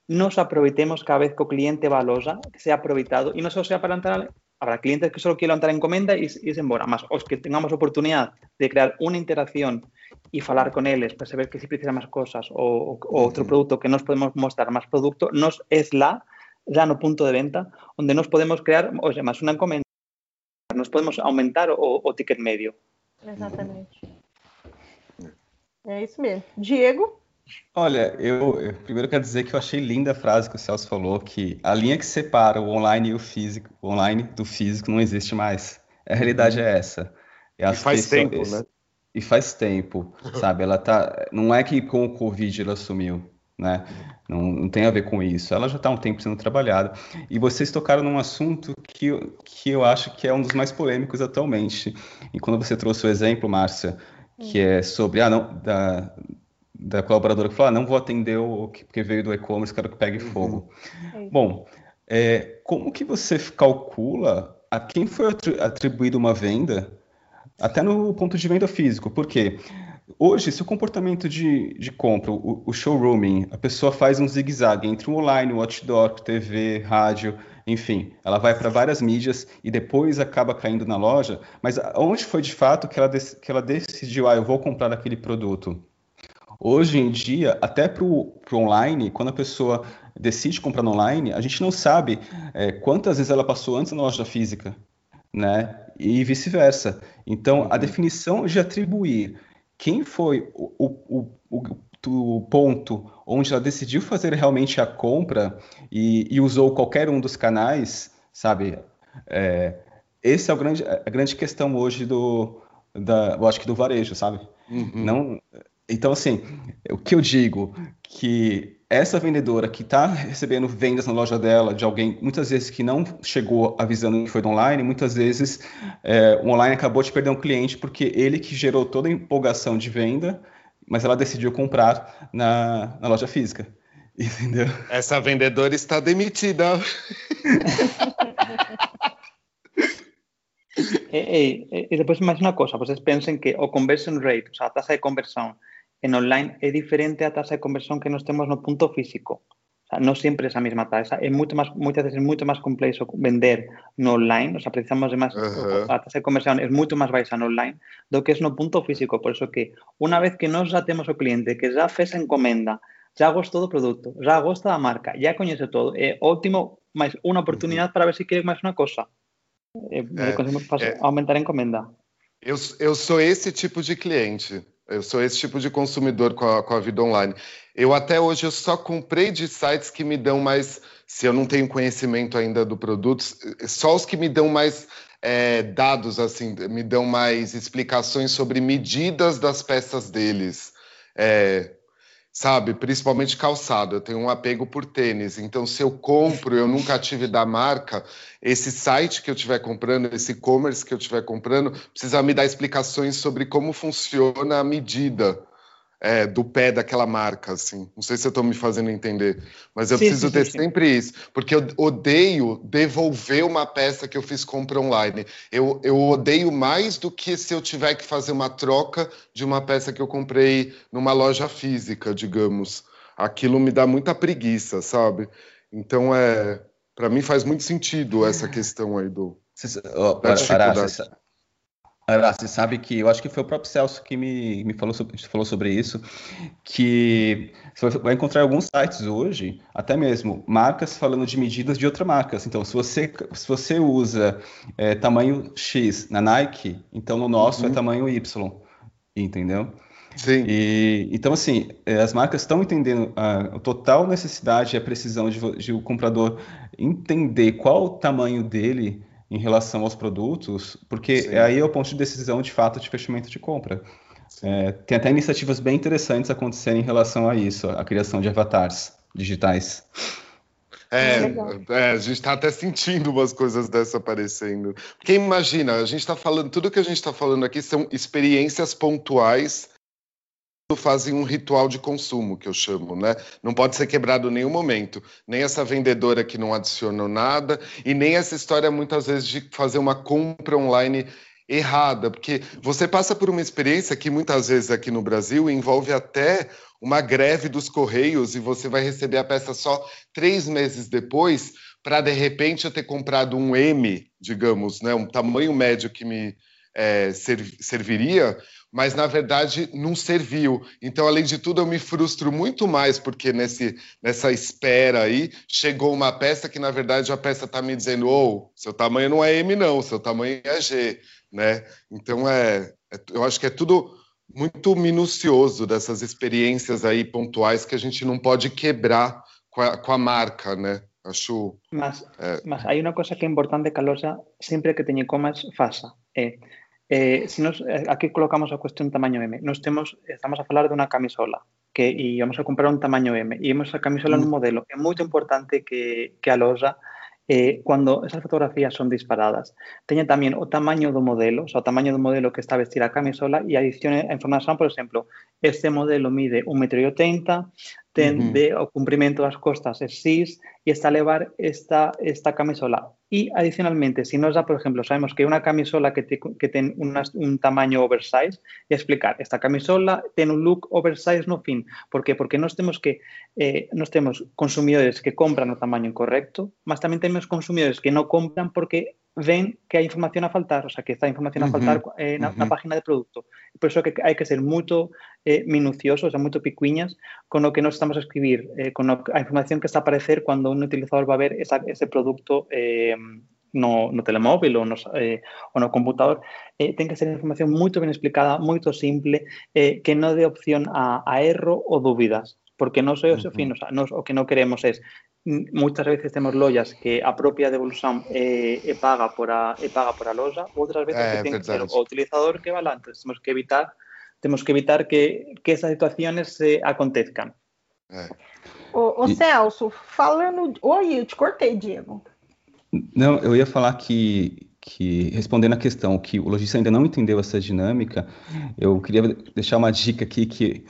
nos aproveitemos cada vez que o cliente va a loja, que sea aproveitado, e non só sea para entrar habrá clientes que solo quieren entrar en comenda y, y se embora, más os que tengamos oportunidad de crear una interacción y falar con ellos para saber que si precisa más cosas o, o otro producto que nos podemos mostrar más producto, nos es la ya no punto de venta donde nos podemos crear, o sea, más una encomenda, nos podemos aumentar o, o ticket medio. Exatamente. É isso mesmo. Diego? Olha, eu, eu, primeiro quero dizer que eu achei linda a frase que o Celso falou, que a linha que separa o online e o físico, o online do físico não existe mais. A realidade é essa. E faz tempo, esse, né? E faz tempo, (laughs) sabe? Ela tá, não é que com o Covid ela sumiu, né? Não, não tem a ver com isso. Ela já está há um tempo sendo trabalhada. E vocês tocaram num assunto que, que eu acho que é um dos mais polêmicos atualmente. E quando você trouxe o exemplo, Márcia, que é sobre ah, não, da, da colaboradora que falou, ah, não vou atender o que porque veio do e-commerce, quero que pegue uhum. fogo. É Bom, é, como que você calcula a quem foi atribuída uma venda, até no ponto de venda físico? Porque hoje, se o comportamento de, de compra, o, o showrooming, a pessoa faz um zigue-zague entre o online, o outdoor, TV, rádio, enfim, ela vai para várias mídias e depois acaba caindo na loja, mas onde foi de fato que ela, que ela decidiu, ah, eu vou comprar aquele produto? Hoje em dia, até para o online, quando a pessoa decide comprar no online, a gente não sabe é, quantas vezes ela passou antes na loja física, né? E vice-versa. Então, a uhum. definição de atribuir quem foi o, o, o, o, ponto onde ela decidiu fazer realmente a compra e, e usou qualquer um dos canais, sabe? É, esse é o grande, a grande questão hoje do, da, eu acho que do varejo, sabe? Uhum. Não, então, assim, o que eu digo que essa vendedora que está recebendo vendas na loja dela de alguém, muitas vezes que não chegou avisando que foi do online, muitas vezes é, o online acabou de perder um cliente porque ele que gerou toda a empolgação de venda, mas ela decidiu comprar na, na loja física. (laughs) Entendeu? Essa vendedora está demitida. (laughs) e, e, e, depois mais uma coisa, vocês pensem que o conversion rate, ou seja, a taxa de conversão en online é diferente a tasa de conversión que nos temos no punto físico. O sea, non sempre é a mesma tasa. É moito máis, moitas veces moito máis complexo vender no online, o sea, precisamos de máis, uh -huh. a tasa de conversión é moito máis baixa no online do que é no punto físico. Por eso que unha vez que nós já temos o cliente que já fez a encomenda, já gostou do produto, já gosta da marca, já coñece todo, é ótimo máis unha oportunidade para ver se quere máis unha cosa. É, é, é, aumentar a encomenda. Eu, eu sou esse tipo de cliente. Eu sou esse tipo de consumidor com a, com a vida online. Eu até hoje eu só comprei de sites que me dão mais, se eu não tenho conhecimento ainda do produto, só os que me dão mais é, dados, assim, me dão mais explicações sobre medidas das peças deles. É, sabe? Principalmente calçado. Eu tenho um apego por tênis. Então, se eu compro, eu nunca tive da marca, esse site que eu estiver comprando, esse e-commerce que eu estiver comprando, precisa me dar explicações sobre como funciona a medida. É, do pé daquela marca, assim. Não sei se eu estou me fazendo entender, mas eu sim, preciso sim, ter sim. sempre isso, porque eu odeio devolver uma peça que eu fiz compra online. Eu, eu odeio mais do que se eu tiver que fazer uma troca de uma peça que eu comprei numa loja física, digamos. Aquilo me dá muita preguiça, sabe? Então é, para mim faz muito sentido essa questão aí do. Cê, oh, da Ara, você sabe que eu acho que foi o próprio Celso que me, me falou, sobre, falou sobre isso, que você vai encontrar alguns sites hoje, até mesmo marcas falando de medidas de outras marcas. Então, se você, se você usa é, tamanho X na Nike, então no nosso é uhum. é tamanho Y, entendeu? Sim. E, então, assim, é, as marcas estão entendendo a, a, total necessidade e a precisão de, de o comprador entender qual o tamanho dele em relação aos produtos, porque Sim. aí é o ponto de decisão de fato de fechamento de compra. É, tem até iniciativas bem interessantes acontecendo em relação a isso, a criação de avatares digitais. É, é, a gente está até sentindo umas coisas dessa aparecendo. Porque imagina, a gente está falando, tudo que a gente está falando aqui são experiências pontuais fazem um ritual de consumo, que eu chamo, né? Não pode ser quebrado em nenhum momento. Nem essa vendedora que não adicionou nada, e nem essa história, muitas vezes, de fazer uma compra online errada, porque você passa por uma experiência que muitas vezes aqui no Brasil envolve até uma greve dos correios e você vai receber a peça só três meses depois, para de repente eu ter comprado um M, digamos, né, um tamanho médio que me é, serviria, mas na verdade não serviu. Então, além de tudo, eu me frustro muito mais porque nesse, nessa espera aí chegou uma peça que na verdade a peça está me dizendo: ou oh, seu tamanho não é M, não, seu tamanho é G, né? Então é, é, eu acho que é tudo muito minucioso dessas experiências aí pontuais que a gente não pode quebrar com a, com a marca, né? Acho. Mas, é... mas hay una cosa que é importante que a loja sempre que tenha e-commerce faça. É Eh, si nos, eh, aquí colocamos a cuestión tamaño M. Nos temos, estamos a falar dunha camisola que e vamos a comprar un tamaño M e imos a camisola mm. nun modelo. É moito importante que, que a loja eh, cando esas fotografías son disparadas, teña tamén o tamaño do modelo, o, sea, o tamaño do modelo que está a vestir a camisola e adicione a información, por exemplo, este modelo mide 1,80m, ten de o cumprimento das costas X e está a levar esta, esta camisola. E, adicionalmente, se nos da, por exemplo, sabemos que unha camisola que, te, que un tamaño oversize, e explicar, esta camisola ten un look oversize no fin. Por que? Porque nós temos que eh, nós consumidores que compran o tamaño incorrecto, mas tamén temos consumidores que non compran porque ven que hai información a faltar, o sea, que está información a faltar uh -huh, eh, uh -huh. na página de produto. Por que hai que ser moito eh, minuciosos, o sea, moito picuiñas con o que nos estamos a escribir, eh, con o, a información que está a aparecer cando un utilizador va a ver esa, ese produto eh, no, no telemóvil ou no, eh, ou no computador, eh, ten que ser información moito ben explicada, moito simple, eh, que non dé opción a, a erro ou dúbidas, porque non sei o seu fin, o, sea, nos, o que non queremos é moitas veces temos lojas que a propia devolución é, é paga por a é paga por a loja, outras veces é, que ten que ser o utilizador que va lá, antes temos que evitar temos que evitar que, que esas situaciones se acontezcan. É. Ô, ô Celso, falando. Oi, eu te cortei, Diego. Não, eu ia falar que, que, respondendo a questão que o lojista ainda não entendeu essa dinâmica, eu queria deixar uma dica aqui que,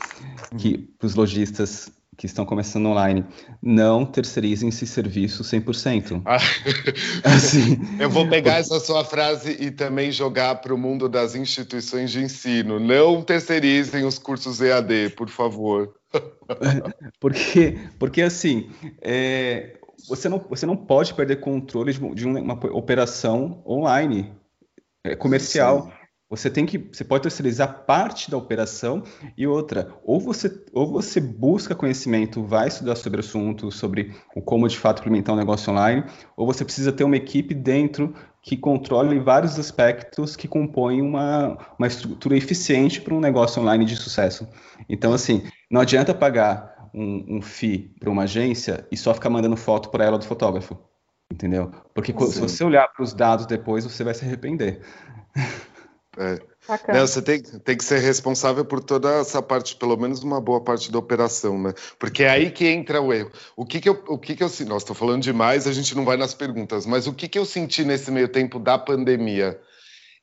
que para os lojistas que estão começando online, não terceirizem esse serviço 100%. Ah, (laughs) assim, eu vou pegar essa sua frase e também jogar para o mundo das instituições de ensino. Não terceirizem os cursos EAD, por favor. (laughs) porque, porque assim, é, você, não, você não pode perder controle de, de uma operação online é, comercial. Sim. Você tem que, você pode terceirizar parte da operação e outra, ou você, ou você busca conhecimento, vai estudar sobre o assunto, sobre o como de fato implementar um negócio online, ou você precisa ter uma equipe dentro que controle vários aspectos que compõem uma, uma estrutura eficiente para um negócio online de sucesso. Então, assim, não adianta pagar um, um FII para uma agência e só ficar mandando foto para ela do fotógrafo, entendeu? Porque Sim. se você olhar para os dados depois, você vai se arrepender. (laughs) É. Não, você tem, tem que ser responsável por toda essa parte, pelo menos uma boa parte da operação, né? Porque é aí que entra o erro. O que que eu, o que que eu Nossa, estou falando demais, a gente não vai nas perguntas, mas o que que eu senti nesse meio tempo da pandemia?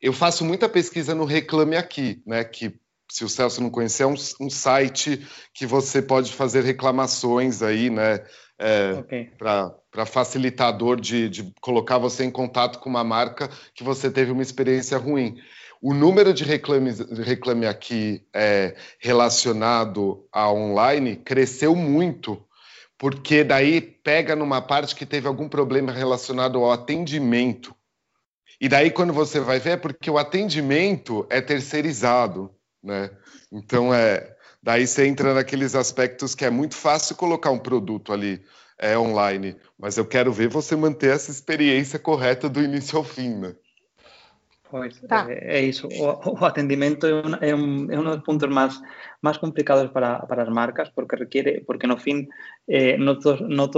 Eu faço muita pesquisa no Reclame Aqui, né? Que se o Celso não conhecer, é um, um site que você pode fazer reclamações aí, né? É, okay. Para facilitador de, de colocar você em contato com uma marca que você teve uma experiência ruim. O número de reclame, reclame aqui é, relacionado a online cresceu muito, porque daí pega numa parte que teve algum problema relacionado ao atendimento. E daí, quando você vai ver, é porque o atendimento é terceirizado, né? Então, é, daí você entra naqueles aspectos que é muito fácil colocar um produto ali é, online, mas eu quero ver você manter essa experiência correta do início ao fim, né? Pois, tá. é, é, isso. O, o atendimento é um, é, é dos pontos mais, mais complicados para, para as marcas, porque requiere, porque no fim, eh,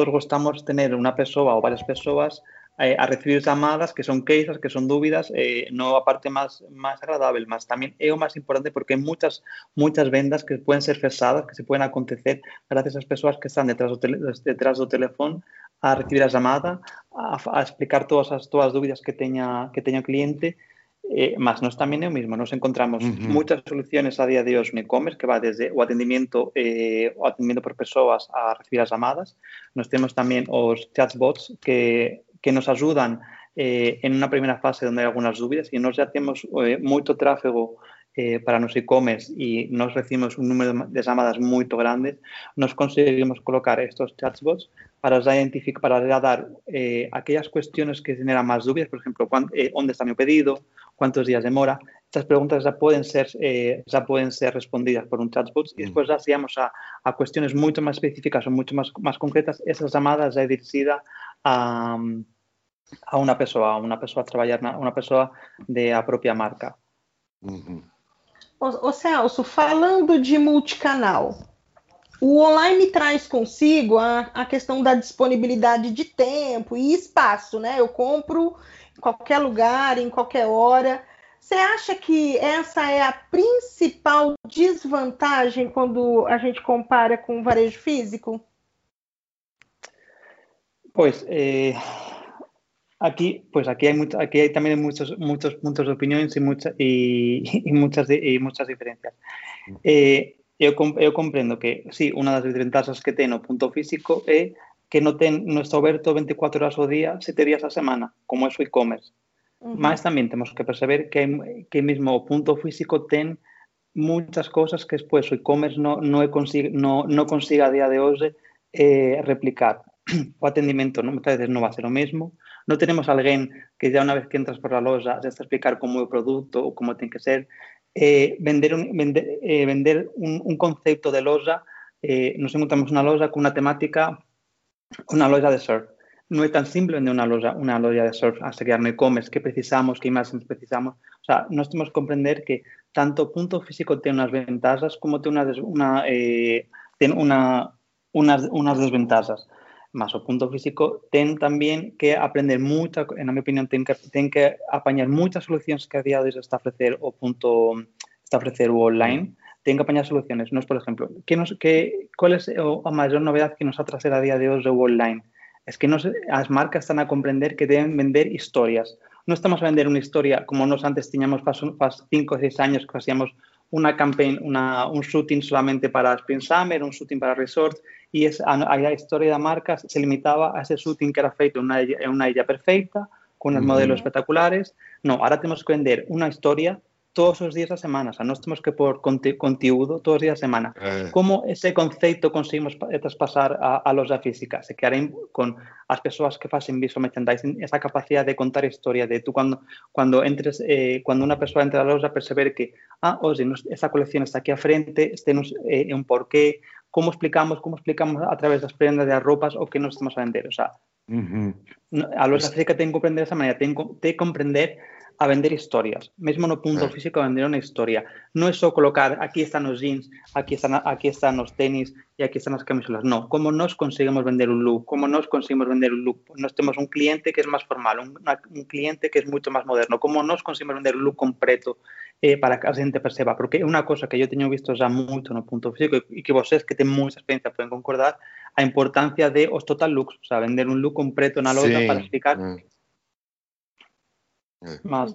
gostamos de ter uma pessoa ou várias pessoas eh, a recibir chamadas que son queixas, que son dúbidas, eh, no a parte máis, máis agradável, mas tamén é o máis importante porque hai moitas, moitas vendas que poden ser fesadas, que se poden acontecer gracias ás persoas que están detrás do, tele, detrás do teléfono a recibir a chamada, a, a explicar todas as todas as dúbidas que teña, que teña o cliente, Eh, mas nós tamén é o mesmo, nos encontramos uh -huh. moitas soluciones a día de hoxe no e-commerce que va desde o atendimiento eh, o atendimiento por persoas a recibir as chamadas. Nos temos tamén os chatbots que, que nos axudan eh, en unha primeira fase onde hai algunas dúbidas e nós já temos eh, moito tráfego eh, para nos e-commerce e nós recibimos un número de chamadas moito grandes, nos conseguimos colocar estos chatbots para identificar, para dar eh, aquellas cuestiones que generan máis dúbidas, por cuando, eh, onde está meu pedido, cuántos días demora. Estas preguntas ya pueden ser, eh, ya pueden ser respondidas por un chatbot y mm. después ya si vamos a, a cuestiones mucho más específicas o mucho más, más concretas, esas llamadas ya dirigida a, a una persona, a una persona a trabalhar, uma pessoa de a própria marca. Uhum. Ô, ô Celso, falando de multicanal, o online traz consigo a, a questão da disponibilidade de tempo e espaço, né? Eu compro em qualquer lugar, em qualquer hora. Você acha que essa é a principal desvantagem quando a gente compara com o varejo físico? Pois, eh, aquí, pues aquí hay mucho, aquí hay también muchos, muchos de opinión y, mucha, (laughs) y, y muchas, y muchas diferencias. Eh, eu, eu comprendo que, sí, unha das desventajas que ten o punto físico é que non, ten, non está aberto 24 horas ao día, 7 días a semana, como é o e-commerce. Uh -huh. Mas tamén temos que perceber que, que mesmo o punto físico ten muchas cosas que despois o e-commerce non no, consiga, no, no consiga a día de hoxe eh, replicar. (clears throat) O atendimento non, muchas veces non va a ser o mesmo. Non tenemos alguén que ya unha vez que entras por a loja já está a explicar como é o produto ou como ten que ser. Eh, vender un, vender, eh, vender un, un concepto de loja, eh, nos encontramos unha loja con unha temática una loja de surf. No es tan simple vender una loja, una loja de surf hasta que no e-commerce, qué precisamos, qué imágenes precisamos. O sea, nos tenemos que comprender que tanto punto físico tiene unas ventajas como eh, tiene una, unas, unas desventajas. Más o punto físico ten también que aprender mucho, en mi opinión, ten que, ten que apañar muchas soluciones que a día de hoy está ofrecer o punto está ofrecer o online ten que apañar soluciones. Nos, por exemplo, que nos, que, cuál é a maior novedade que nos a trazer a día de hoxe o online? Es que nos, as marcas están a comprender que deben vender historias. Non estamos a vender unha historia como nos antes faz, faz cinco ou seis años que hacíamos una campaign, una, un shooting solamente para Spring Summer, un shooting para resorts, e es, a, a historia da marca se limitaba a ese shooting que era feito en en unha illa perfecta, con os modelos espectaculares. No, ahora temos que vender unha historia todos os días da semana, o sea, nós temos que pôr conte conteúdo todos os días da semana. Eh. Como ese conceito conseguimos traspasar a, a loja física? Se queren con as persoas que facen visual merchandising esa capacidade de contar historia de tú cando, cando entres, eh, cando unha persoa entra a loja perceber que, ah, oye, nos, esa colección está aquí a frente, este nos, eh, un porqué, como explicamos, como explicamos a través das prendas de as roupas o que nos estamos a vender, o sea, uh -huh. a loja física ten que comprender esa maneira, ten que comprender a vender historias. Mesmo no punto físico a vender unha historia. Non é só colocar aquí están os jeans, aquí están, aquí están os tenis e aquí están as camisolas. Non, como nós conseguimos vender un look, como nós conseguimos vender un look. Nós temos un cliente que é máis formal, un, un cliente que é moito máis moderno. Como nós conseguimos vender un look completo eh, para que a xente perceba. Porque é unha cosa que eu teño visto já moito no punto físico e que vocês que ten moita experiencia poden concordar a importancia de os total looks, o sea, vender un look completo na loja sí. para explicar mm Más.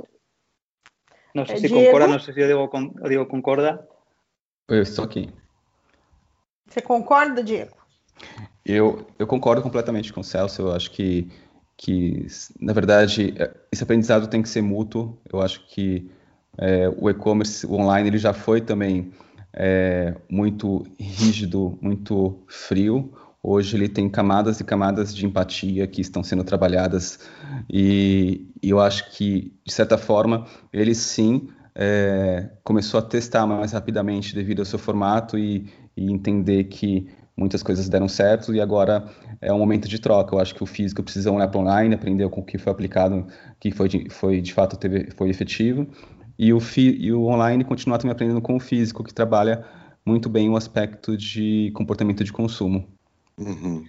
No sé si Diego? concorda, no sé si yo digo, con, digo concorda. Eu estou aqui. Você concorda, Diego? Eu, eu concordo completamente com o Celso. Eu acho que, que, na verdade, esse aprendizado tem que ser mútuo. Eu acho que é, o e-commerce, o online, ele já foi também é, muito rígido, muito frio. Hoje ele tem camadas e camadas de empatia que estão sendo trabalhadas e, e eu acho que, de certa forma, ele sim é, começou a testar mais rapidamente devido ao seu formato e, e, entender que muitas coisas deram certo e agora é um momento de troca. Eu acho que o físico precisa olhar para online, aprender com o que foi aplicado, que foi de, foi de fato teve, foi efetivo e o, fi, e o online continuar também aprendendo com o físico, que trabalha muito bem o aspecto de comportamento de consumo. Uh -huh.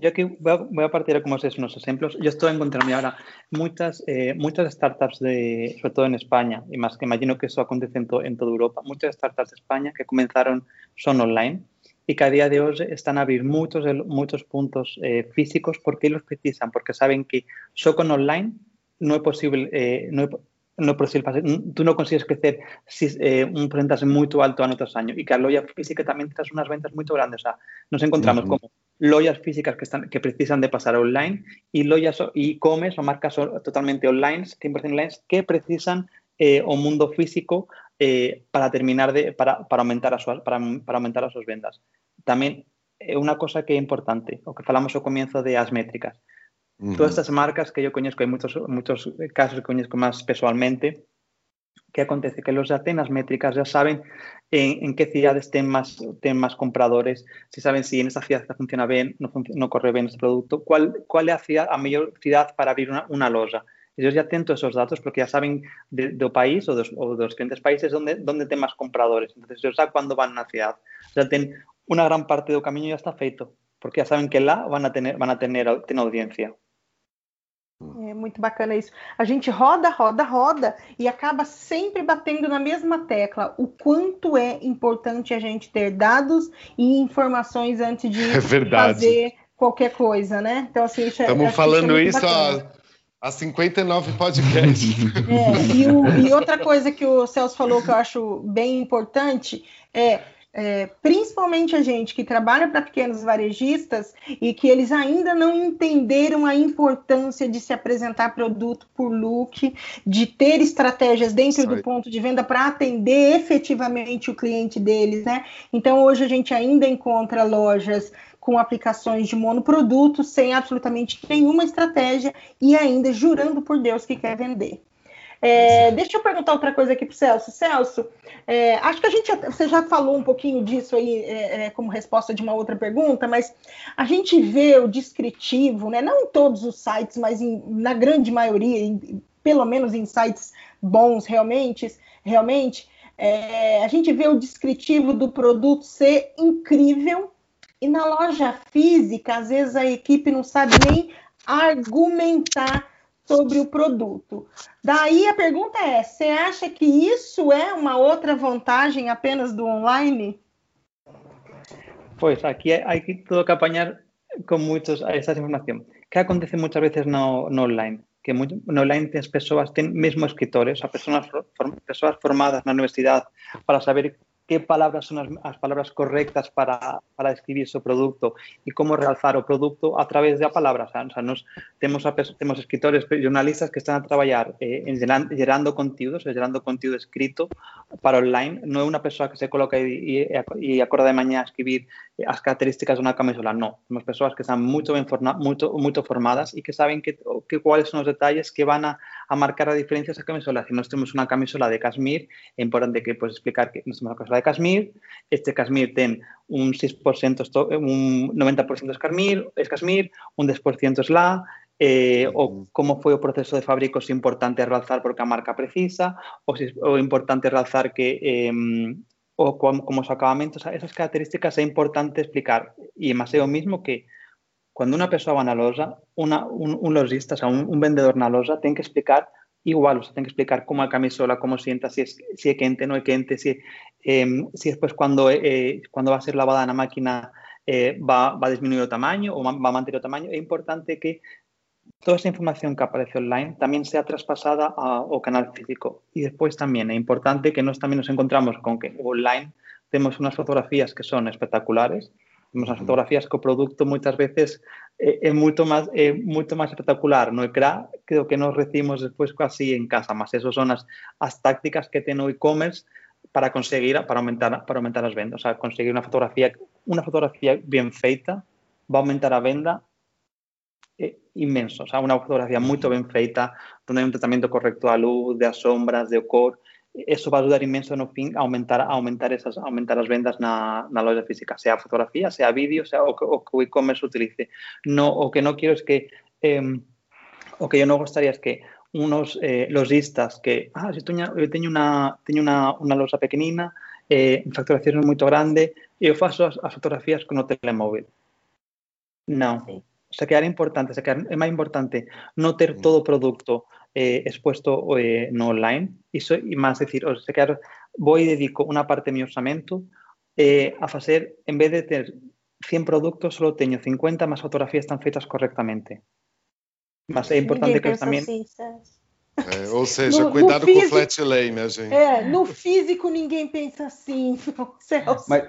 Yo aquí voy a, voy a partir como unos ejemplos. Yo estoy encontrando ahora muchas, eh, muchas startups, de, sobre todo en España, y más que imagino que eso acontece en, to, en toda Europa, muchas startups de España que comenzaron son online y que a día de hoy están a abrir muchos, muchos puntos eh, físicos porque los precisan, porque saben que solo con online no es posible, eh, no, es, no posible, tú no consigues crecer si, eh, un porcentaje muy alto en otros años y que a loya física también tienes unas ventas muy grandes. O sea, nos encontramos uh -huh. como loyas físicas que, están, que precisan de pasar online y loyas e-commerce o marcas totalmente online, 100% online, que precisan eh, un mundo físico eh, para terminar de, para, para, aumentar a su, para, para aumentar a sus ventas. También eh, una cosa que es importante, o que falamos al comienzo de as métricas. Uh -huh. Todas estas marcas que yo conozco, hay muchos, muchos casos que conozco más personalmente, ¿qué acontece? Que los de Atenas métricas ya saben en, en, qué ciudades tienen más, tienen más compradores, si saben si en esa ciudad funciona bien, no, no corre bien este producto, cuál, cuál es la ciudad, a mayor ciudad para abrir una, una loja. Ellos ya tienen todos esos datos porque ya saben del de país o de, o de, los diferentes países donde, donde tienen más compradores. Entonces, ellos saben cuándo van a una ciudad. Ya tienen una gran parte del camino ya está feito, porque ya saben que lá van a tener, van a tener, tener audiencia. É muito bacana isso. A gente roda, roda, roda e acaba sempre batendo na mesma tecla. O quanto é importante a gente ter dados e informações antes de (laughs) é fazer qualquer coisa, né? Então, assim, isso Estamos é, falando isso, isso há 59 podcasts. (laughs) É, e, o, e outra coisa que o Celso falou que eu acho bem importante é é, principalmente a gente que trabalha para pequenos varejistas e que eles ainda não entenderam a importância de se apresentar produto por look, de ter estratégias dentro Sorry. do ponto de venda para atender efetivamente o cliente deles, né? Então hoje a gente ainda encontra lojas com aplicações de monoproduto sem absolutamente nenhuma estratégia e ainda jurando por Deus que quer vender. É, deixa eu perguntar outra coisa aqui para o Celso. Celso, é, acho que a gente você já falou um pouquinho disso aí é, é, como resposta de uma outra pergunta, mas a gente vê o descritivo, né? Não em todos os sites, mas em, na grande maioria, em, pelo menos em sites bons realmente, realmente, é, a gente vê o descritivo do produto ser incrível e na loja física, às vezes a equipe não sabe nem argumentar sobre o produto. Daí a pergunta é: você acha que isso é uma outra vantagem apenas do online? Pois, aqui hay que todo que apañar con muchos esa información. Que acontece muchas veces no, no online? Que muy, no online tienes persoas, ten mesmo escritores, a persoas, form, persoas formadas na universidade para saber qué palabras son las, las palabras correctas para, para, describir su producto y cómo realzar o producto a través de palabras. O sea, nos, tenemos, a, tenemos escritores, jornalistas que están a trabalhar eh, en gerando, gerando contidos, gerando contido escrito para online. Non é unha persoa que se coloca e, e acorda de mañá a escribir as características dunha camisola. No, temos persoas que están ben forma, moito, moito formadas e que saben que, cuáles son os detalles que van a, a marcar a diferencia esa camisola. Si nós temos unha camisola de Kashmir, é importante que pues, explicar que nós temos unha camisola de Kashmir, este Kashmir ten un 6%, un 90% es Kashmir, es Kashmir, un 10% es la, eh, o como foi o proceso de fabrico, se é importante realzar porque a marca precisa, ou se o importante realzar que eh, o como, como os acabamentos, esas características é importante explicar. E máis é o mismo que cando unha persoa va na loja, una, un, un lojista, o sea, un, un vendedor na loja ten que explicar igual, o sea, ten que explicar como a camisola, como sienta, si, es, si é quente, non é quente, si, eh, si despois cando, eh, cando va a ser lavada na máquina eh, va, va a disminuir o tamaño ou va a manter o tamaño. É importante que toda esa información que aparece online tamén sea traspasada ao canal físico. E despois tamén é importante que nós tamén nos encontramos con que o online temos unas fotografías que son espectaculares, temos as fotografías que o produto moitas veces moito máis é moito máis espectacular. No ecrã que o que nos recibimos despois casi en casa, mas esas son as, as tácticas que ten o e-commerce para conseguir para aumentar para aumentar as vendas, o sea, conseguir unha fotografía unha fotografía bien feita va a aumentar a venda é inmenso, o sea, unha fotografía moito ben feita, donde hai un tratamento correcto da luz, das sombras, de cor, eso va a ajudar inmenso no fin a aumentar a aumentar esas aumentar as vendas na, na loja física, sea fotografía, sea vídeo, sea o que o, que o e-commerce utilice. No, o que no quiero es que eh, o que yo no gustaría es que unos eh, losistas que, ah, si teño, eu eh, teño una, teño una, una loja pequenina, eh, facturación moito grande, e eu faço as, as fotografías con o telemóvil. Non. Sí. O sea, que era importante, o sea, que é máis importante non ter todo o produto eh, expuesto eh, no online. Iso, e máis decir, o sea, que vou e dedico unha parte do meu orçamento eh, a facer, en vez de ter 100 produtos, só teño 50, mas fotografías están feitas correctamente. Mas é importante que tamén... Assim, é, ou (laughs) seja, no, cuidado no físico, com o flat lay, minha gente. É, no físico ninguém pensa assim, (laughs) Celso. Mas,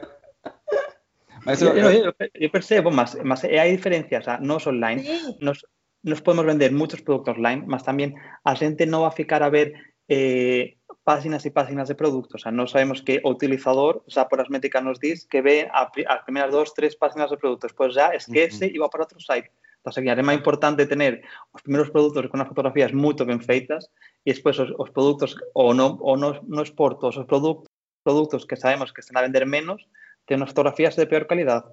mas eu, eu, eu, percebo, mas, mas é a diferença, sea, nos online, nos, nos podemos vender muchos productos online, mas también a xente non va a ficar a ver eh, páginas e páginas de productos. O sea, non sabemos que o utilizador, o sea, por as métricas nos dis que ve a, as primeiras dos, tres páginas de productos, pues ya esquece uh -huh. e va para outro site. Entón, sería é máis importante tener os primeiros produtos con as fotografías moito ben feitas e despois os, os produtos ou no, ou no, no exporto os produtos, produtos que sabemos que están a vender menos, ten as fotografías de peor calidad.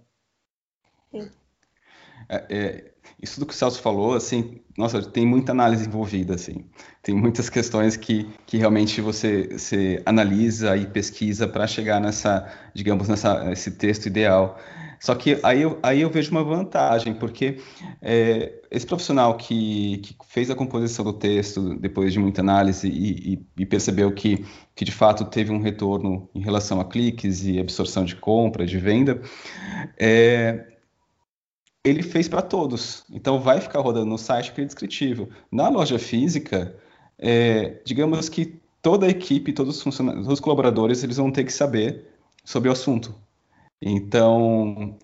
É, é, isso do que o Celso falou, assim, nossa, tem muita análise envolvida, assim. Tem muitas questões que, que realmente você, você analisa e pesquisa para chegar nessa, digamos, nessa, nesse texto ideal. Só que aí eu, aí eu vejo uma vantagem, porque é, esse profissional que, que fez a composição do texto depois de muita análise e, e, e, percebeu que, que de fato teve um retorno em relação a cliques e absorção de compra, de venda, é, ele fez para todos. Então vai ficar rodando no site aquele descritivo. Na loja física, é, digamos que toda a equipe, todos os funcionários, todos os colaboradores, eles vão ter que saber sobre o assunto. Então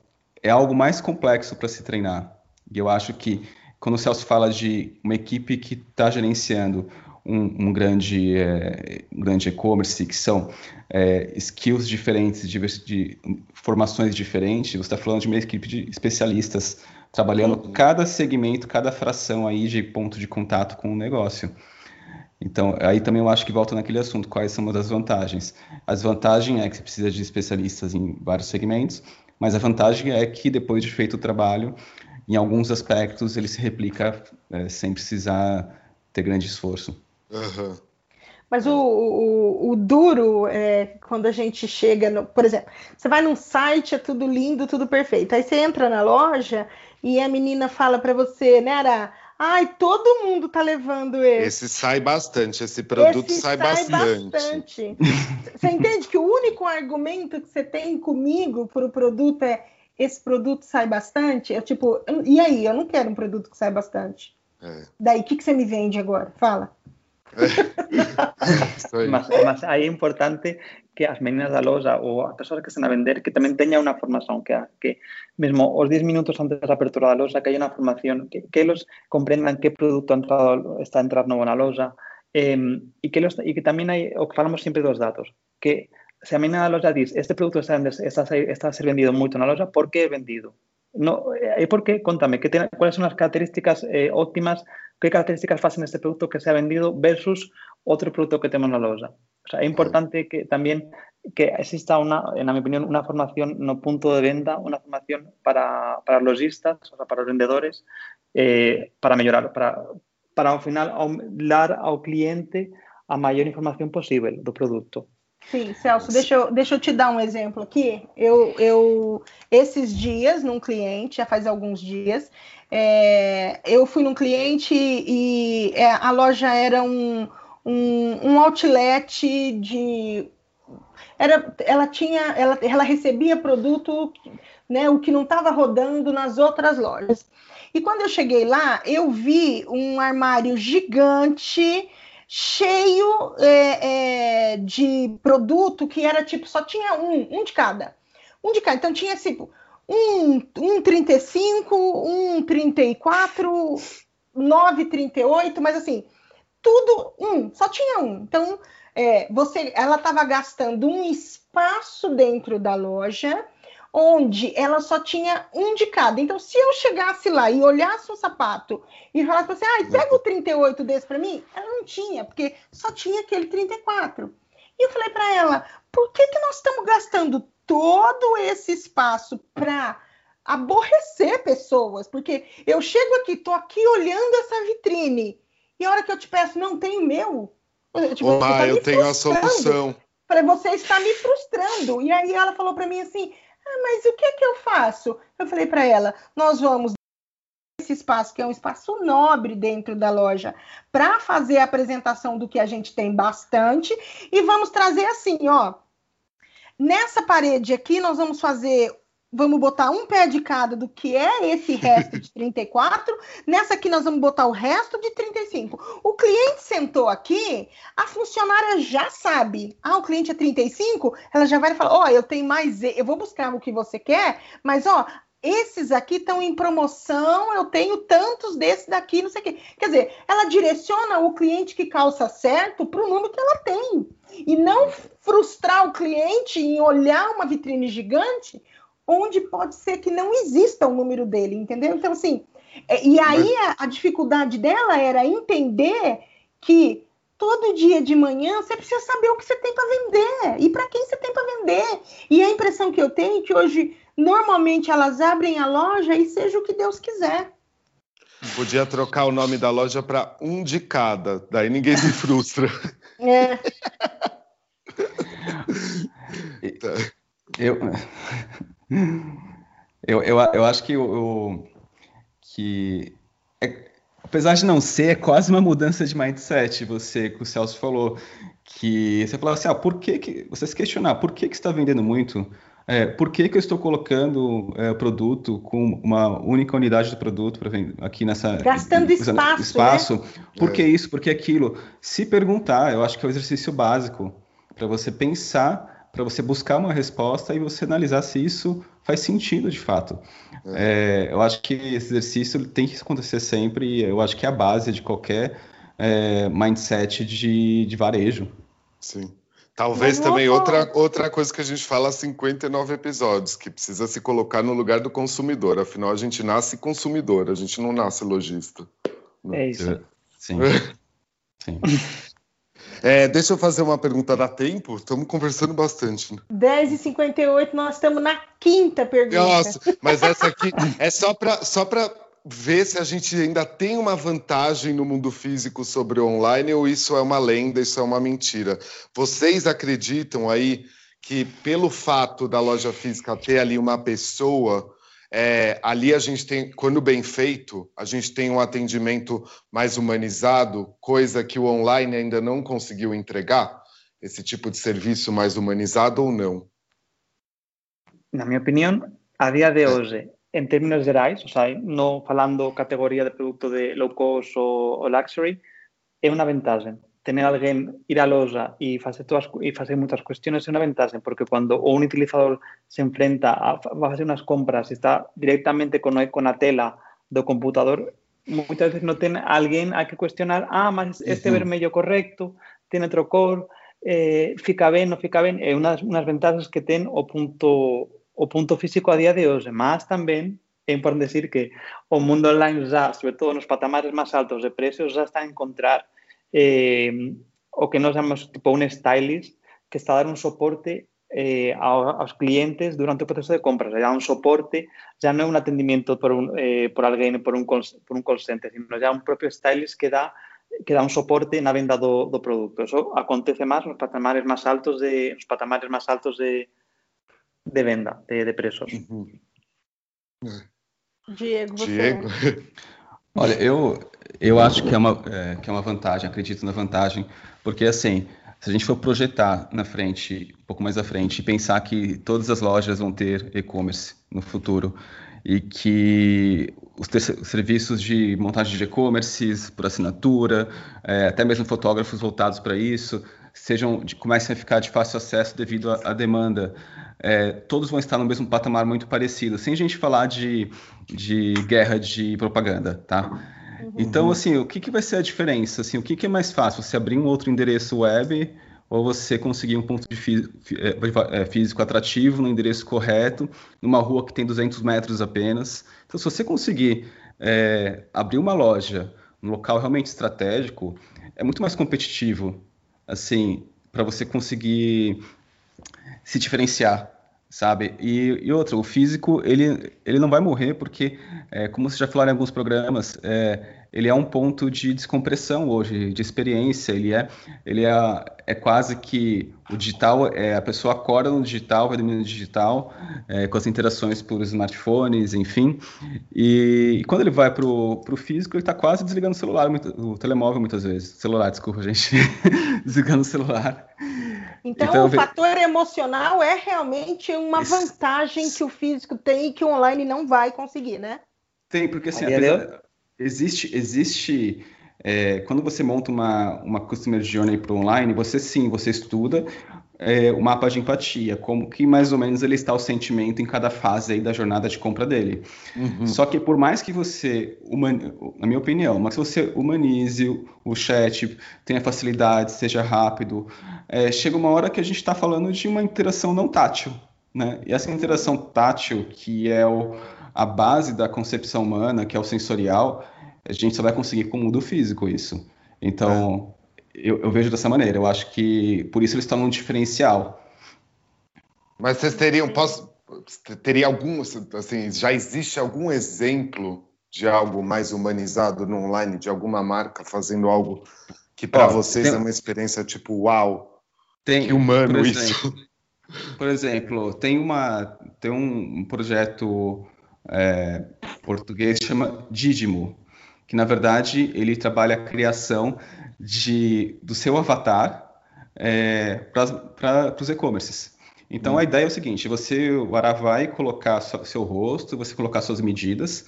é algo mais complexo para se treinar. E eu acho que quando o Celso fala de uma equipe que está gerenciando um, um grande é, um grande e-commerce que são é, skills diferentes, de, de, formações diferentes. Você está falando de uma equipe de especialistas trabalhando uhum. cada segmento, cada fração aí de ponto de contato com o negócio. Então, aí também eu acho que volta naquele assunto, quais são as vantagens. As vantagens é que você precisa de especialistas em vários segmentos, mas a vantagem é que depois de feito o trabalho, em alguns aspectos ele se replica é, sem precisar ter grande esforço. Uhum. Mas o, o, o, duro é quando a gente chega, no, por exemplo, você vai num site, é tudo lindo, tudo perfeito. Aí você entra na loja e a menina fala para você, né, Ara? Ai, todo mundo tá levando esse. Esse sai bastante, esse produto esse sai, sai bastante. bastante. você entende que o único argumento que você tem comigo para o produto é esse produto sai bastante? É tipo, e aí? Eu não quero um produto que sai bastante. É. Daí, o que, que você me vende agora? Fala. Mas, mas aí importante que as meninas da loja ou as persoas que están a vender que tamén teña unha formación que, que mesmo os 10 minutos antes da apertura da loja que hai unha formación que, que eles comprendan que produto entrado, está a entrar novo na loja eh, e, que los, e que tamén hai o que falamos sempre dos datos que se a menina da loja diz este produto está, está, está a ser vendido moito na loja, por que é vendido? No, e por que, contame, que cuáles son as características eh, óptimas qué características en este producto que se ha vendido versus otro producto que tenemos en la loja. O sea, es importante que también que exista una, en mi opinión, una formación no punto de venta, una formación para, para lojistas, o sea, para los vendedores, eh, para mejorar, para, para al final dar al cliente a mayor información posible del producto. Sim, Celso, deixa eu, deixa eu te dar um exemplo aqui. Eu, eu, esses dias, num cliente, já faz alguns dias, é, eu fui num cliente e é, a loja era um, um, um outlet de. Era, ela tinha, ela, ela recebia produto, né, o que não estava rodando nas outras lojas. E quando eu cheguei lá, eu vi um armário gigante cheio é, é, de produto que era tipo, só tinha um, um de cada. Um de cada. Então tinha tipo um, um 35, um 34, 9,38, mas assim, tudo um, só tinha um. Então, é, você, ela estava gastando um espaço dentro da loja onde ela só tinha um de cada. Então, se eu chegasse lá e olhasse um sapato e falasse assim, ah, pega o 38 desse para mim, ela não tinha, porque só tinha aquele 34. E eu falei para ela, por que, que nós estamos gastando todo esse espaço para aborrecer pessoas? Porque eu chego aqui, tô aqui olhando essa vitrine, e a hora que eu te peço, não tem o meu. Tipo, Olá, tá eu tenho a solução. Falei, você está me frustrando. E aí ela falou para mim assim: ah, mas o que é que eu faço? Eu falei para ela: nós vamos esse espaço, que é um espaço nobre dentro da loja, para fazer a apresentação do que a gente tem bastante, e vamos trazer assim, ó. Nessa parede aqui, nós vamos fazer vamos botar um pé de cada do que é esse resto de (laughs) 34. Nessa aqui nós vamos botar o resto de 35. O cliente sentou aqui, a funcionária já sabe. Ah, o cliente é 35, ela já vai falar: "Ó, oh, eu tenho mais, eu vou buscar o que você quer, mas ó, esses aqui estão em promoção, eu tenho tantos desses daqui, não sei o quê. Quer dizer, ela direciona o cliente que calça certo para o número que ela tem. E não frustrar o cliente em olhar uma vitrine gigante onde pode ser que não exista o número dele, entendeu? Então, assim, é, e aí a, a dificuldade dela era entender que todo dia de manhã você precisa saber o que você tem para vender e para quem você tem para vender. E a impressão que eu tenho é que hoje, normalmente, elas abrem a loja e seja o que Deus quiser. Podia trocar o nome da loja para um de cada, daí ninguém se frustra. (laughs) É. eu, eu, eu, eu acho que o que é, apesar de não ser, é quase uma mudança de mindset, você, que o Celso falou, que você falou assim, ah, por que, que você se questionar, por que, que está vendendo muito? É, por que, que eu estou colocando é, produto com uma única unidade do produto para aqui nessa gastando espaço, espaço? Né? Por que isso? Por que aquilo? Se perguntar, eu acho que é o um exercício básico para você pensar, para você buscar uma resposta e você analisar se isso faz sentido de fato. É. É, eu acho que esse exercício tem que acontecer sempre e eu acho que é a base de qualquer é, mindset de, de varejo. Sim. Talvez também outra, outra coisa que a gente fala há 59 episódios, que precisa se colocar no lugar do consumidor. Afinal, a gente nasce consumidor, a gente não nasce lojista. É isso. Sim. (laughs) Sim. É, deixa eu fazer uma pergunta, dá tempo? Estamos conversando bastante. Né? 10h58, nós estamos na quinta pergunta. Nossa, mas essa aqui é só para só ver se a gente ainda tem uma vantagem no mundo físico sobre o online ou isso é uma lenda, isso é uma mentira. Vocês acreditam aí que pelo fato da loja física ter ali uma pessoa é, ali a gente tem, quando bem feito, a gente tem um atendimento mais humanizado, coisa que o online ainda não conseguiu entregar? Esse tipo de serviço mais humanizado ou não? Na minha opinião, a dia de hoje, em termos gerais, ou seja, não falando categoria de produto de low cost ou, luxury, é uma vantagem. Tener alguien ir a loja y hacer todas y hacer muchas cuestiones es una ventaja porque cuando un utilizador se enfrenta a, va a hacer unas compras y está directamente con, con la tela do computador muchas veces no tiene alguien hay que cuestionar ah, más este uh -huh. vermelho correcto tiene otro cor eh, fica ben, no fica ben é unas, unas ventajas que ten o punto o punto físico a día de hoxe más tamén é importante decir que o mundo online já, sobre todo nos patamares máis altos de precios, já está a encontrar eh, o que nos llamamos tipo un stylist que está a dar un soporte eh, aos clientes durante o proceso de compras. Ya un soporte, ya non é un atendimiento por, un, eh, por alguén, por un, call, por un call center, sino ya un propio stylist que dá que dá un soporte na venda do, do produto. Eso acontece máis nos patamares máis altos de nos patamares máis altos de, de venda, de, de preços. Diego, você... Diego. Olha, eu, eu acho que é, uma, é, que é uma vantagem, acredito na vantagem, porque assim, se a gente for projetar na frente, um pouco mais à frente, e pensar que todas as lojas vão ter e-commerce no futuro, e que os, serviços de montagem de e-commerces por assinatura, é, até mesmo fotógrafos voltados para isso, sejam comecem a ficar de fácil acesso devido à demanda. É, todos vão estar no mesmo patamar muito parecido, sem a gente falar de, de guerra de propaganda, tá? Uhum. Então, assim, o que, que vai ser a diferença? Assim, o que, que é mais fácil? Você abrir um outro endereço web ou você conseguir um ponto de fí é, é, físico atrativo no endereço correto, numa rua que tem 200 metros apenas. Então, se você conseguir é, abrir uma loja num local realmente estratégico, é muito mais competitivo, assim, para você conseguir se diferenciar, sabe? E, e outra, o físico, ele, ele não vai morrer porque, é, como você já falou em alguns programas, é, ele é um ponto de descompressão hoje, de experiência. Ele é, ele é, é quase que o digital, é, a pessoa acorda no digital, vai dormir no digital, é, com as interações por smartphones, enfim. E, e quando ele vai para o físico, ele está quase desligando o celular, o telemóvel muitas vezes. Celular, desculpa, gente. (laughs) desligando o celular. Então, então o fator emocional é realmente uma Esse... vantagem que o físico tem e que o online não vai conseguir, né? Tem, porque assim, apesar, Existe, existe é, quando você monta uma, uma Customer Journey para online, você sim, você estuda é, o mapa de empatia, como que mais ou menos ele está o sentimento em cada fase aí da jornada de compra dele. Uhum. Só que por mais que você, na minha opinião, mas se você humanize o, o chat, tenha facilidade, seja rápido, é, chega uma hora que a gente está falando de uma interação não tátil. Né? E essa interação tátil, que é o, a base da concepção humana, que é o sensorial, a gente só vai conseguir com o mundo físico isso. Então, é. eu, eu, vejo dessa maneira. Eu acho que por isso eles estão num diferencial. Mas vocês teriam, posso, teria algum, assim, já existe algum exemplo de algo mais humanizado no online, de alguma marca fazendo algo que para vocês tem... é uma experiência tipo, uau, tem, que humano por exemplo, isso. Por exemplo, tem uma tem um projeto é, português chama Digimo, que na verdade ele trabalha a criação de, do seu avatar é, para os e-commerces. Então hum. a ideia é o seguinte: você, o Ara vai colocar seu rosto, você colocar suas medidas,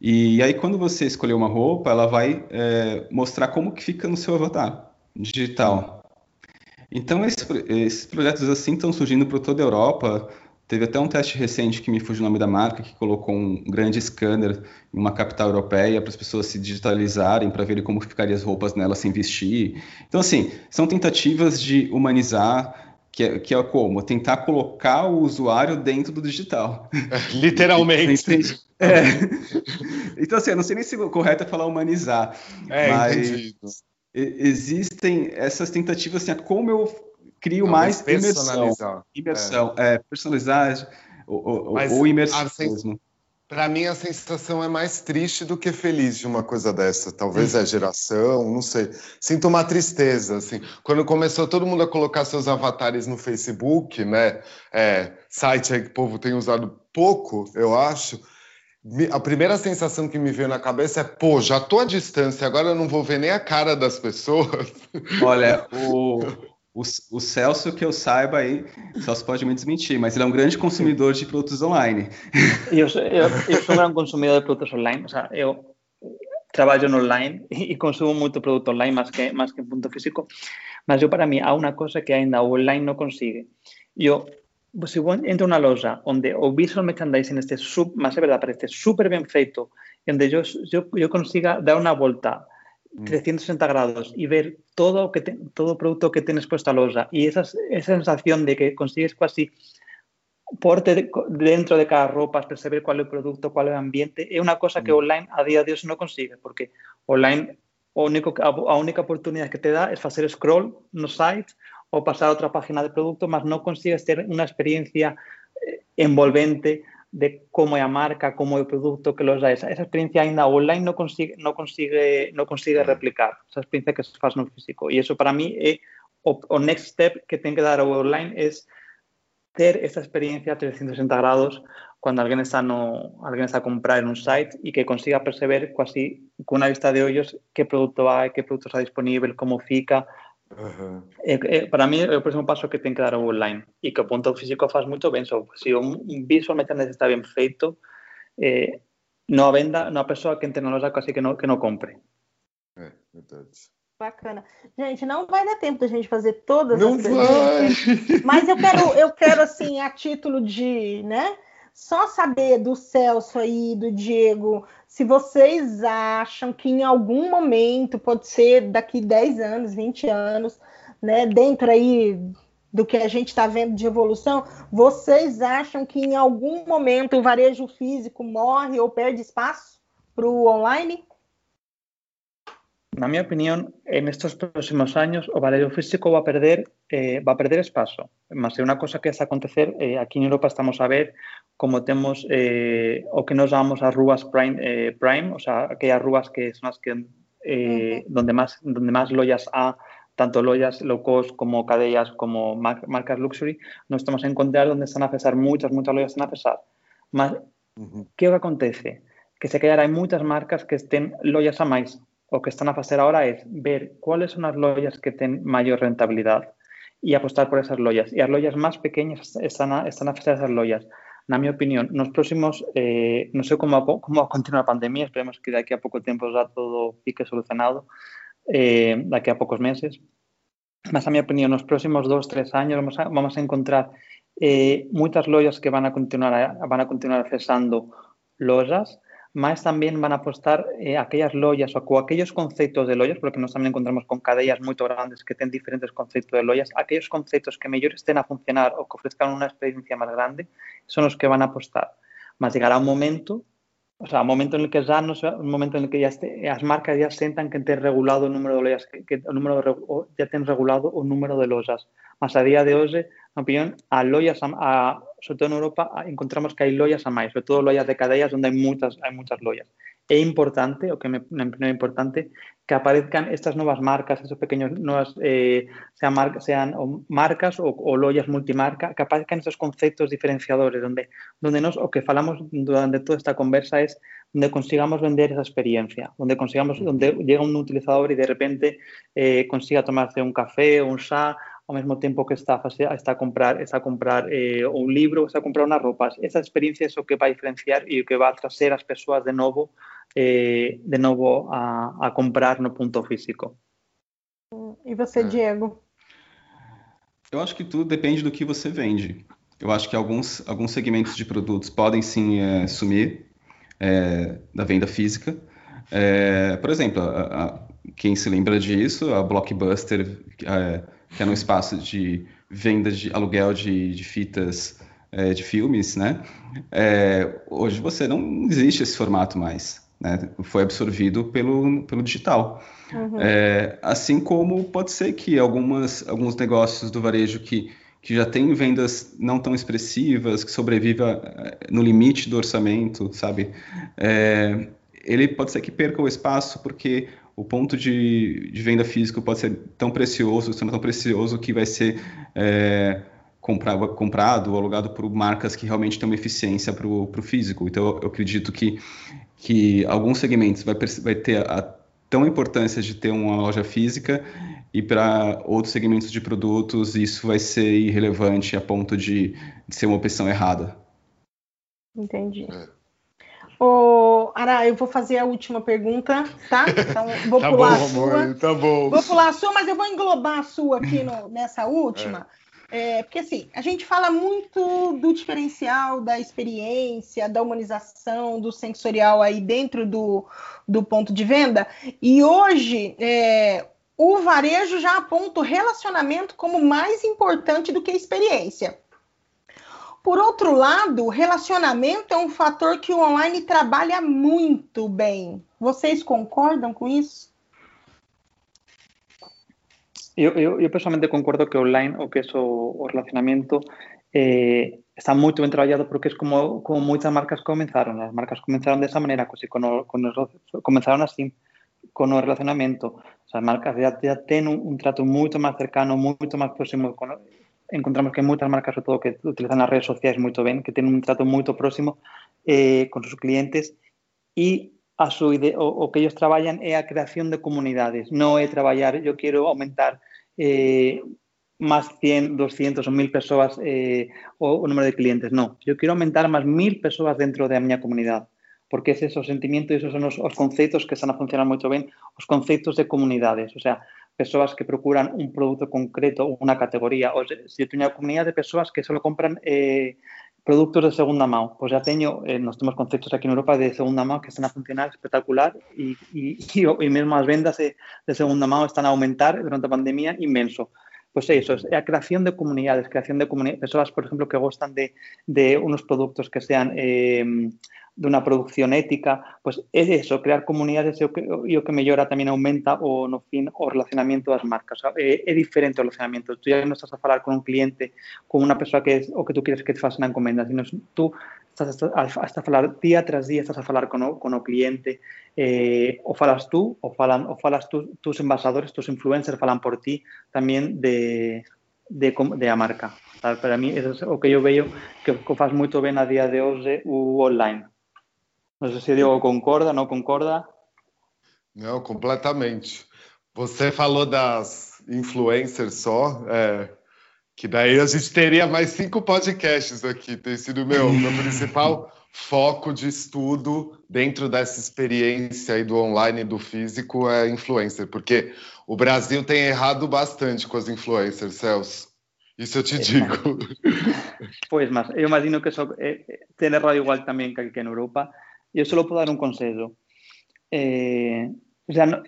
e aí quando você escolher uma roupa, ela vai é, mostrar como que fica no seu avatar digital. Então esses, esses projetos assim estão surgindo por toda a Europa. Teve até um teste recente que me fugiu o nome da marca, que colocou um grande scanner em uma capital europeia para as pessoas se digitalizarem, para verem como ficariam as roupas nela sem vestir. Então, assim, são tentativas de humanizar, que é, que é como? Tentar colocar o usuário dentro do digital. (laughs) Literalmente. É. Então, assim, eu não sei nem se o correto é falar humanizar. É, mas entendido. existem essas tentativas, assim, como eu crio Não, mais imersão. Imersão, é, é personalizar ou, ou imersão mesmo. Para mim, a sensação é mais triste do que feliz de uma coisa dessa. Talvez é geração, não sei. Sinto uma tristeza, assim. Quando começou todo mundo a colocar seus avatares no Facebook, né? É, site aí que o povo tem usado pouco, eu acho. A primeira sensação que me veio na cabeça é, pô, já tô à distância, agora eu não vou ver nem a cara das pessoas. Olha, (laughs) o, o, o, Celso, que eu saiba aí, Celso pode me desmentir, mas ele é um grande consumidor de produtos online. Eu, eu, eu sou um grande consumidor de produtos online, ou eu trabalho no online e consumo muito produto online, mais que, mais que em ponto físico, mas eu, para mim, há uma coisa que ainda o online não consigue. Eu, se eu entro numa loja onde o visual merchandising este, sub, mas é verdade, parece super bem feito, onde eu, eu, eu consiga dar uma volta 360 mm. grados y ver todo que todo producto que tienes puesto a loja y esa, esa sensación de que consigues casi porte dentro de cada ropa, perceber cuál es el producto, cuál es el ambiente, es una cosa que mm. online a día de hoy no consigue, porque online o único, a única oportunidad que te da es hacer scroll no site o pasar a otra página de producto, más no consigues tener una experiencia eh, envolvente de cómo es la marca, cómo es el producto que los da. Esa, esa experiencia ainda online no consigue, no consigue, no consigue replicar esa experiencia que se faz no físico. Y eso para mí é o, o next step que ten que dar online es ter esa experiencia 360 grados cuando alguien está, no, alguien está a comprar en un site y que consiga perceber casi con una vista de hoyos qué producto hay, qué producto está disponible, cómo fica, Uh eh, eh, para mí é o próximo paso que ten que dar online e que punto físico faz moito ben. Se o visual merchandising está ben feito, eh, não a venda, não a pessoa que entre na loja que não, que não compre. É, verdade. Bacana. Gente, não vai dar tempo da gente fazer todas Não as perguntas. Mas eu quero, eu quero, assim, a título de, né? Só saber do Celso aí, do Diego, se vocês acham que em algum momento, pode ser daqui 10 anos, 20 anos, né? Dentro aí do que a gente está vendo de evolução, vocês acham que em algum momento o varejo físico morre ou perde espaço para o online? Na minha opinión, en estos próximos años o varejo físico va a perder eh, va a perder espazo. Mas é unha cosa que está a acontecer eh, aquí en Europa estamos a ver como temos eh, o que nos chamamos as rúas prime, eh, prime, o sea, aquellas rúas que son as que eh, uh -huh. donde más donde más loyas há tanto loyas low cost como cadellas como mar marcas luxury, nos estamos a encontrar donde están a cesar muchas, muchas loyas están a cesar. Mas, uh -huh. que que acontece? Que se quedar hai moitas marcas que estén loyas a máis o que están a facer ahora es ver cuáles son as loyas que ten maior rentabilidade e apostar por esas loyas. E as loyas máis pequeñas están a, están a facer esas loyas. Na miña opinión, nos próximos, eh, non sei como, como continua a pandemia, esperemos que daqui a pouco tempo já todo fique solucionado, eh, daqui a poucos meses, mas a miña opinión, nos próximos dos, tres años vamos a, vamos a encontrar eh, moitas loyas que van a continuar van a continuar cesando lojas, más también van a apostar eh, aquellas loyas o aquellos conceptos de loyas, porque nos también encontramos con cadellas muy grandes que tienen diferentes conceptos de loyas, aquellos conceptos que mejor estén a funcionar o que ofrezcan una experiencia más grande, son los que van a apostar. Más llegará un momento, o sea, un momento en el que ya no un momento en el que ya las marcas ya sientan que tienen regulado el número de loyas, que, el número de, ya tienen regulado un número de loyas. Más a día de hoy, en opinión, a loyas, a, sobre todo en Europa, encontramos que hai loyas a máis, sobre todo loyas de cadellas onde hai moitas, hai moitas loyas. É importante, o que me, me importante, que aparezcan estas novas marcas, estos pequeños novas, eh, sean, mar, sean o marcas o, o loyas multimarca, que aparezcan estos conceptos diferenciadores, donde, donde nos, o que falamos durante toda esta conversa es donde consigamos vender esa experiencia, donde consigamos, donde llega un utilizador y de repente eh, consiga tomarse un café o un chá ao mesmo tempo que está a, está a comprar, está a comprar eh, un libro, está a comprar unas ropas. Esa experiencia é o que vai diferenciar e o que vai trazer as persoas de novo eh, de novo a, a comprar no ponto físico. E você, Diego? Eu acho que tudo depende do que você vende. Eu acho que alguns, alguns segmentos de produtos podem sim é, sumir é, da venda física. É, por exemplo, a, a, quem se lembra disso, a Blockbuster é, que era um espaço de venda de aluguel de, de fitas é, de filmes, né? É, hoje você não existe esse formato mais, né? Foi absorvido pelo, pelo digital. Uhum. É, assim como pode ser que algumas, alguns negócios do varejo que, que já têm vendas não tão expressivas, que sobreviva é, no limite do orçamento, sabe? É, ele pode ser que perca o espaço porque o ponto de, de venda físico pode ser tão precioso, sendo tão precioso que vai ser é, comprado, comprado ou alugado por marcas que realmente têm uma eficiência para o físico. Então, eu acredito que, que alguns segmentos vai, vai ter a tão importância de ter uma loja física e para outros segmentos de produtos isso vai ser irrelevante a ponto de, de ser uma opção errada. Entendi. É. Ô, Ara, eu vou fazer a última pergunta, tá? Então, vou (laughs) tá pular bom, a sua. Amor, tá bom. Vou pular a sua, mas eu vou englobar a sua aqui no, nessa última. É. É, porque assim, a gente fala muito do diferencial da experiência, da humanização, do sensorial aí dentro do, do ponto de venda, e hoje é, o varejo já aponta o relacionamento como mais importante do que a experiência. Por outro lado, relacionamento é um fator que o online trabalha muito bem. Vocês concordam com isso? Eu, eu, eu pessoalmente concordo que online o que é o, o relacionamento eh, está muito bem trabalhado porque é como, como marcas começaram. As marcas começaram dessa maneira, o, começaram assim, com o relacionamento. As marcas já, têm um, um trato muito mais cercano, muito mais próximo encontramos que hai moitas marcas, sobre todo, que utilizan as redes sociais moito ben, que ten un trato moito próximo eh, con os clientes e a su ide o, o que ellos traballan é a creación de comunidades, non é traballar, eu quero aumentar eh, más 100, 200 o 1000 persoas eh, o, o número de clientes. Non, eu quero aumentar máis 1000 persoas dentro da miña comunidade porque ese é o sentimento e esos son os, os conceptos que están a funcionar moito ben, os conceptos de comunidades, o sea, persoas que procuran un produto concreto ou unha categoría, ou se, se teño unha comunidade de persoas que só compran eh, produtos de segunda mão, pois já teño, eh, nós temos conceptos aquí en Europa de segunda mão que están a funcionar espectacular e, e, e, vendas de, de segunda mão están a aumentar durante a pandemia inmenso. Pois é iso, é a creación de comunidades, creación de comunidades, persoas, por exemplo, que gostan de, de unos produtos que sean eh, de unha produción ética, pois é eso, crear comunidades e o que, e o que mellora tamén aumenta o no fin o relacionamento das marcas. É, é diferente o relacionamento. Tú ya non estás a falar con un cliente, con unha persoa que é o que tú quieres que te faça unha encomenda, sino tú estás a, a, a falar día tras día, estás a falar con o, con o cliente, eh, o falas tú, o falan, o falas tú, tus embasadores, tus influencers falan por ti tamén de, de, de a marca. Para mí, eso é o que eu vejo que o faz moito ben a día de hoxe o online. Não sei se Diogo concorda, não concorda? Não, completamente. Você falou das influencers só, é, que daí a gente teria mais cinco podcasts aqui. Tem sido meu, meu (laughs) principal foco de estudo dentro dessa experiência aí do online e do físico é influencer, porque o Brasil tem errado bastante com as influencers, Celso. Isso eu te digo. Pois, mas eu imagino que só, é, tem errado igual também que aqui na Europa. Yo solo puedo dar un consejo. Eh, o sea, no,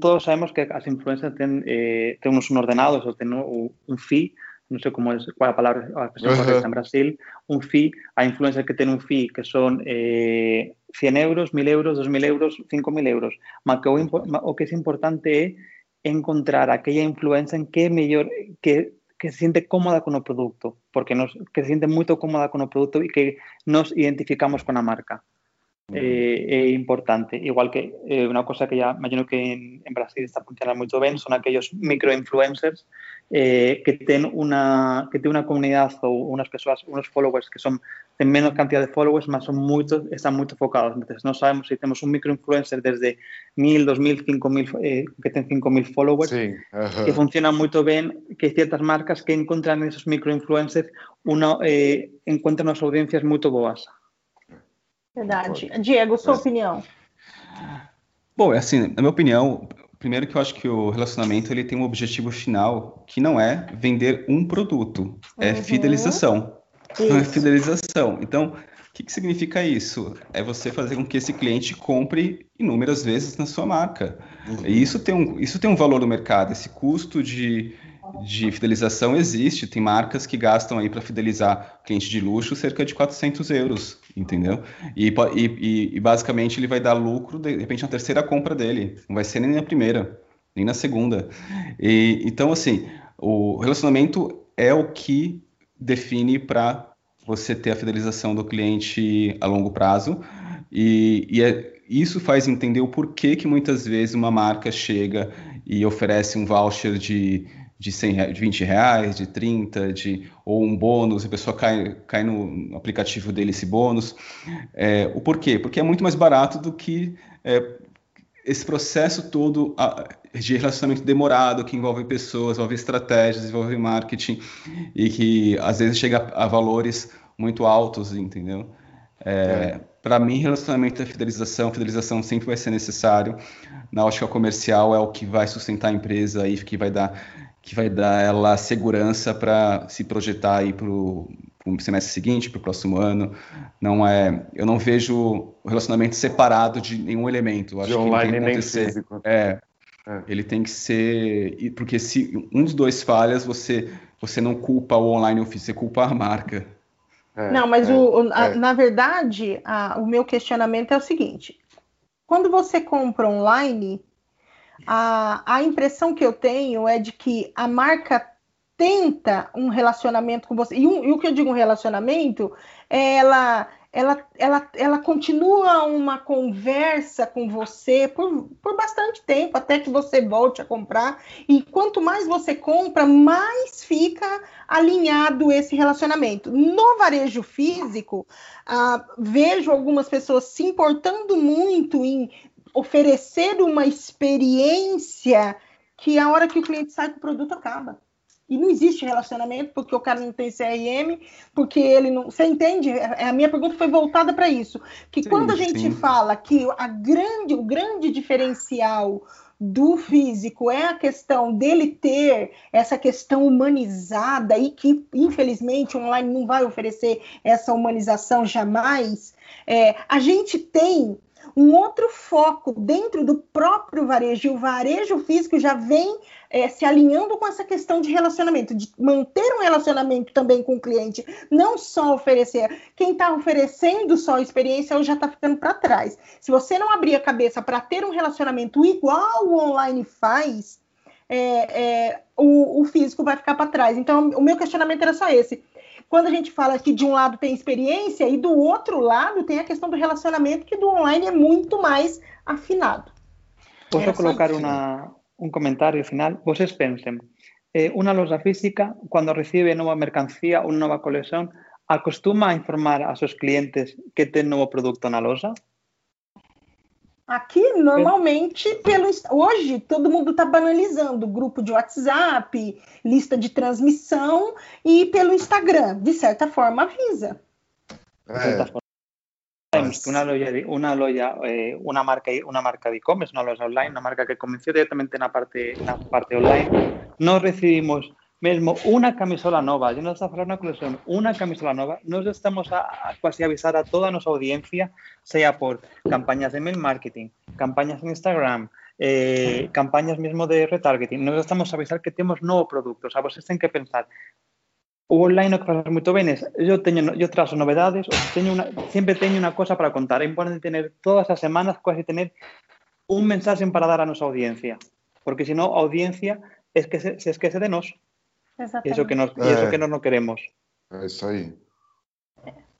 todos sabemos que as influencers ten, eh, ten unos ordenados ou ten un, un fee, non sei como é, qual a palabra a expresión correcta en Brasil, un fee, a influencer que ten un fee que son eh, 100 euros, 1000 euros, 2000 euros, 5000 euros. Ma que o, o que é importante é encontrar aquella influencer en que é mellor que que se siente cómoda con o produto, porque nos, que se siente moito cómoda con o produto e que nos identificamos con a marca. Eh, é importante. Igual que eh, unha cosa que ya imagino que en, en Brasil está funcionando moito ben son aquellos microinfluencers eh, que ten unha que ten unha comunidade ou unhas persoas, unos followers que son ten menos cantidad de followers, mas son moito, están moito focados. Entonces, non sabemos si temos un microinfluencer desde 1000, 2000, 5000 eh, que ten 5000 followers, sí, uh -huh. que funciona moito ben, que hai certas marcas que encontran esos microinfluencers una, eh, encuentran as audiencias moito boas. Verdade. Diego, sua é. opinião? Bom, é assim, na minha opinião, primeiro que eu acho que o relacionamento ele tem um objetivo final que não é vender um produto, é uhum. fidelização. Isso. Não é fidelização. Então, o que, que significa isso? É você fazer com que esse cliente compre inúmeras vezes na sua marca. Uhum. E isso tem, um, isso tem um valor no mercado. Esse custo de, de fidelização existe. Tem marcas que gastam aí para fidelizar cliente de luxo cerca de 400 euros, entendeu? E, e, e, basicamente ele vai dar lucro de, repente na terceira compra dele. Não vai ser nem na primeira, nem na segunda. E, então, assim, o relacionamento é o que define para você ter a fidelização do cliente a longo prazo. E, e é, isso faz entender o porquê que muitas vezes uma marca chega e oferece um voucher de, de, 100, de 20 reais, de 30, de, ou um bônus, a pessoa cai, cai no aplicativo dele esse bônus. É, o porquê? Porque é muito mais barato do que é, esse processo todo de relacionamento demorado, que envolve pessoas, envolve estratégias, envolve marketing, e que às vezes chega a valores muito altos, entendeu? É, é. Para mim, relacionamento é fidelização, fidelização sempre vai ser necessário. Na ótica comercial é o que vai sustentar a empresa e que vai dar que vai dar ela segurança para se projetar aí para o semestre seguinte, para o próximo ano. Não é, eu não vejo o relacionamento separado de nenhum elemento. Acho de online que nem físico. É, é, ele tem que ser, porque se um dos dois falhas, você você não culpa o online ou físico, você culpa a marca. É, não, mas é, o, a, é. na verdade, a, o meu questionamento é o seguinte: quando você compra online, a, a impressão que eu tenho é de que a marca tenta um relacionamento com você. E, um, e o que eu digo um relacionamento, é ela, ela, ela, ela continua uma conversa com você por, por bastante tempo, até que você volte a comprar. E quanto mais você compra, mais fica alinhado esse relacionamento. No varejo físico, ah, vejo algumas pessoas se importando muito em oferecer uma experiência que a hora que o cliente sai com o produto acaba. e não existe relacionamento porque o cara não tem CRM, porque ele não. Você entende? A minha pergunta foi voltada para isso. Que sim, quando a gente sim. fala que a grande, o grande diferencial do físico é a questão dele ter essa questão humanizada e que, infelizmente, o online não vai oferecer essa humanização jamais. É, a gente tem um outro foco dentro do próprio varejo, e o varejo físico já vem é, se alinhando com essa questão de relacionamento, de manter um relacionamento também com o cliente, não só oferecer. Quem está oferecendo só a experiência já está ficando para trás. Se você não abrir a cabeça para ter um relacionamento igual o online faz, é, é, o, o físico vai ficar para trás. Então, o meu questionamento era só esse quando a gente fala que de um lado tem experiência e do outro lado tem a questão do relacionamento que do online é muito mais afinado. Posso colocar uma, um comentário final? Vocês pensem, eh, uma loja física, quando recebe nova mercancía, uma nova coleção, acostuma a informar a seus clientes que tem novo produto na loja? Aqui, normalmente, pelo hoje, todo mundo está banalizando grupo de WhatsApp, lista de transmissão e pelo Instagram. De certa forma, avisa. É. Una loja, una loja, eh, una marca, una marca de e-commerce, una loja online, una marca que comenzó directamente na parte, na parte online. Nós recibimos mesmo una camisola nova, yo no está falando una colección, una camisola nova, nos estamos a, a avisar a toda nosa audiencia, sea por campañas de mail marketing, campañas en Instagram, eh, campañas mesmo de retargeting, nos estamos a avisar que temos novo produto, o sea, vocês ten que pensar, o online o que faz moito ben é, teño, trazo novedades, teño una, sempre teño unha cosa para contar, é importante tener todas as semanas quasi tener un mensaje para dar a nosa audiencia, porque senón a audiencia es que se, se esquece de nós. Exatamente. Isso que nós, é. isso que nós não queremos. É isso aí.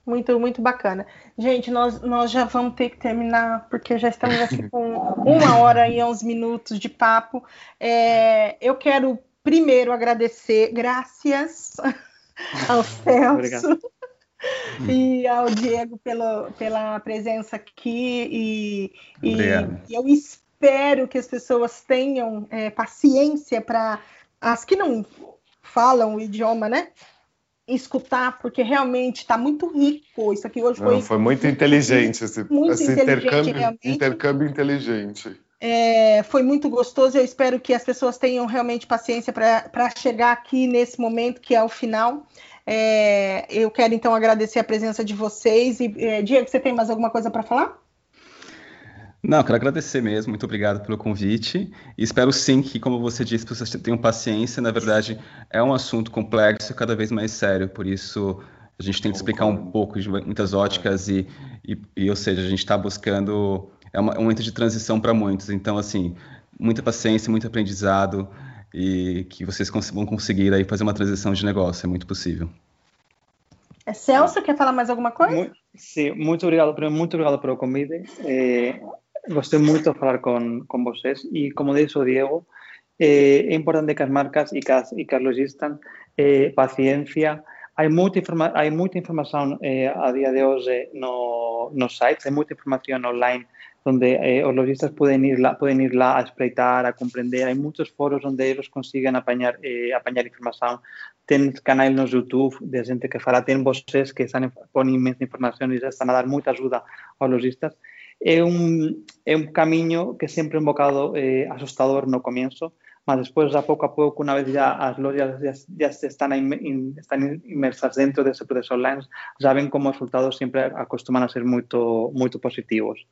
Muito, muito bacana. Gente, nós, nós já vamos ter que terminar, porque já estamos aqui (laughs) com uma hora e uns minutos de papo. É, eu quero primeiro agradecer, graças (laughs) ao Celso (laughs) e ao Diego pelo, pela presença aqui. E, e, e eu espero que as pessoas tenham é, paciência para as que não falam o idioma, né? Escutar, porque realmente está muito rico. Isso aqui hoje foi. Não, foi muito inteligente esse, muito esse inteligente, intercâmbio, intercâmbio inteligente. É, foi muito gostoso. Eu espero que as pessoas tenham realmente paciência para chegar aqui nesse momento, que é o final. É, eu quero então agradecer a presença de vocês. E, é, Diego, você tem mais alguma coisa para falar? Não, quero agradecer mesmo, muito obrigado pelo convite. E espero sim que, como você disse, vocês tenham paciência. Na verdade, é um assunto complexo e cada vez mais sério, por isso a gente tem que explicar um pouco de muitas óticas e, e, e ou seja, a gente está buscando. É, uma, é um momento de transição para muitos, então, assim, muita paciência, muito aprendizado e que vocês vão conseguir aí fazer uma transição de negócio, é muito possível. É Celso, quer falar mais alguma coisa? Sim, muito obrigado, muito obrigado pelo convite. Eh, gostei moito falar con, con vosés e como dixo Diego, eh, é importante que as marcas e que as, e que as lojistas eh, paciencia, hai moita, informa hai moita información eh, a día de hoxe no, nos sites, hai moita información online onde eh, os lojistas poden ir poden ir lá a espreitar, a comprender, hai moitos foros onde eles consiguen apañar, eh, apañar información, ten canais no YouTube de xente que fala, ten voces que están, ponen imensa información e están a dar moita ajuda aos lojistas, é un, é un camiño que sempre é un bocado eh, asustador no comienzo, mas despois, a pouco a pouco, unha vez ya as lojas ya, ya están, in, están inmersas dentro desse proceso online, já ven como os resultados sempre acostuman a ser moito, moito positivos.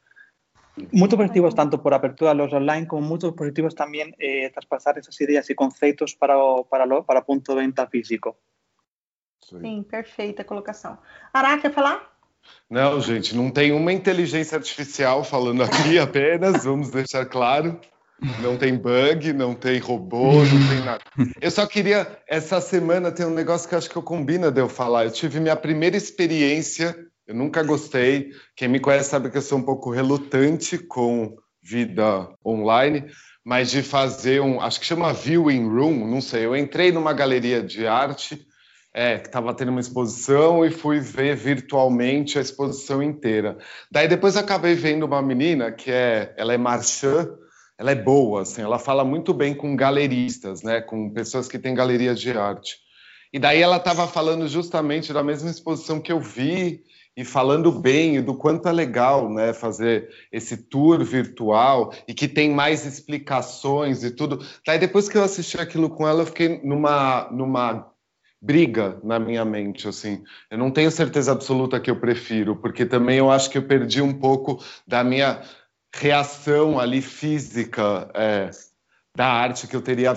Moito positivos tanto por apertura los online como moito positivos tamén eh, traspasar esas ideas e conceitos para o, para o, para punto de venta físico. Sim, perfeita colocação. Ará, quer falar? Não, gente, não tem uma inteligência artificial falando aqui (laughs) apenas, vamos deixar claro. Não tem bug, não tem robô, não tem nada. Eu só queria. Essa semana tem um negócio que acho que eu combina de eu falar. Eu tive minha primeira experiência, eu nunca gostei. Quem me conhece sabe que eu sou um pouco relutante com vida online, mas de fazer um. Acho que chama viewing room, não sei. Eu entrei numa galeria de arte é, que estava tendo uma exposição e fui ver virtualmente a exposição inteira. Daí depois acabei vendo uma menina que é, ela é marchand ela é boa, assim, ela fala muito bem com galeristas, né, com pessoas que têm galerias de arte. E daí ela estava falando justamente da mesma exposição que eu vi e falando bem do quanto é legal, né, fazer esse tour virtual e que tem mais explicações e tudo. Daí depois que eu assisti aquilo com ela, eu fiquei numa numa briga na minha mente, assim. Eu não tenho certeza absoluta que eu prefiro, porque também eu acho que eu perdi um pouco da minha reação ali física é, da arte que eu teria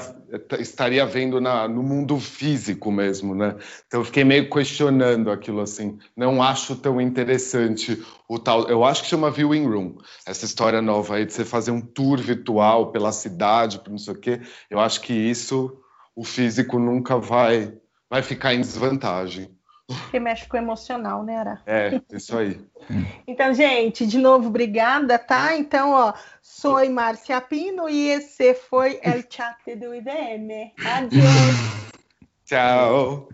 estaria vendo na, no mundo físico mesmo, né? Então eu fiquei meio questionando aquilo assim. Não acho tão interessante o tal. Eu acho que chama Viewing Room essa história nova aí de você fazer um tour virtual pela cidade, por não sei o quê. Eu acho que isso o físico nunca vai vai ficar em desvantagem. Porque mexe com o emocional, né, Ara? É, isso aí. (laughs) então, gente, de novo, obrigada, tá? Então, ó, sou Márcia Pino e esse foi El Chat do IDM. Adiós. (laughs) Tchau.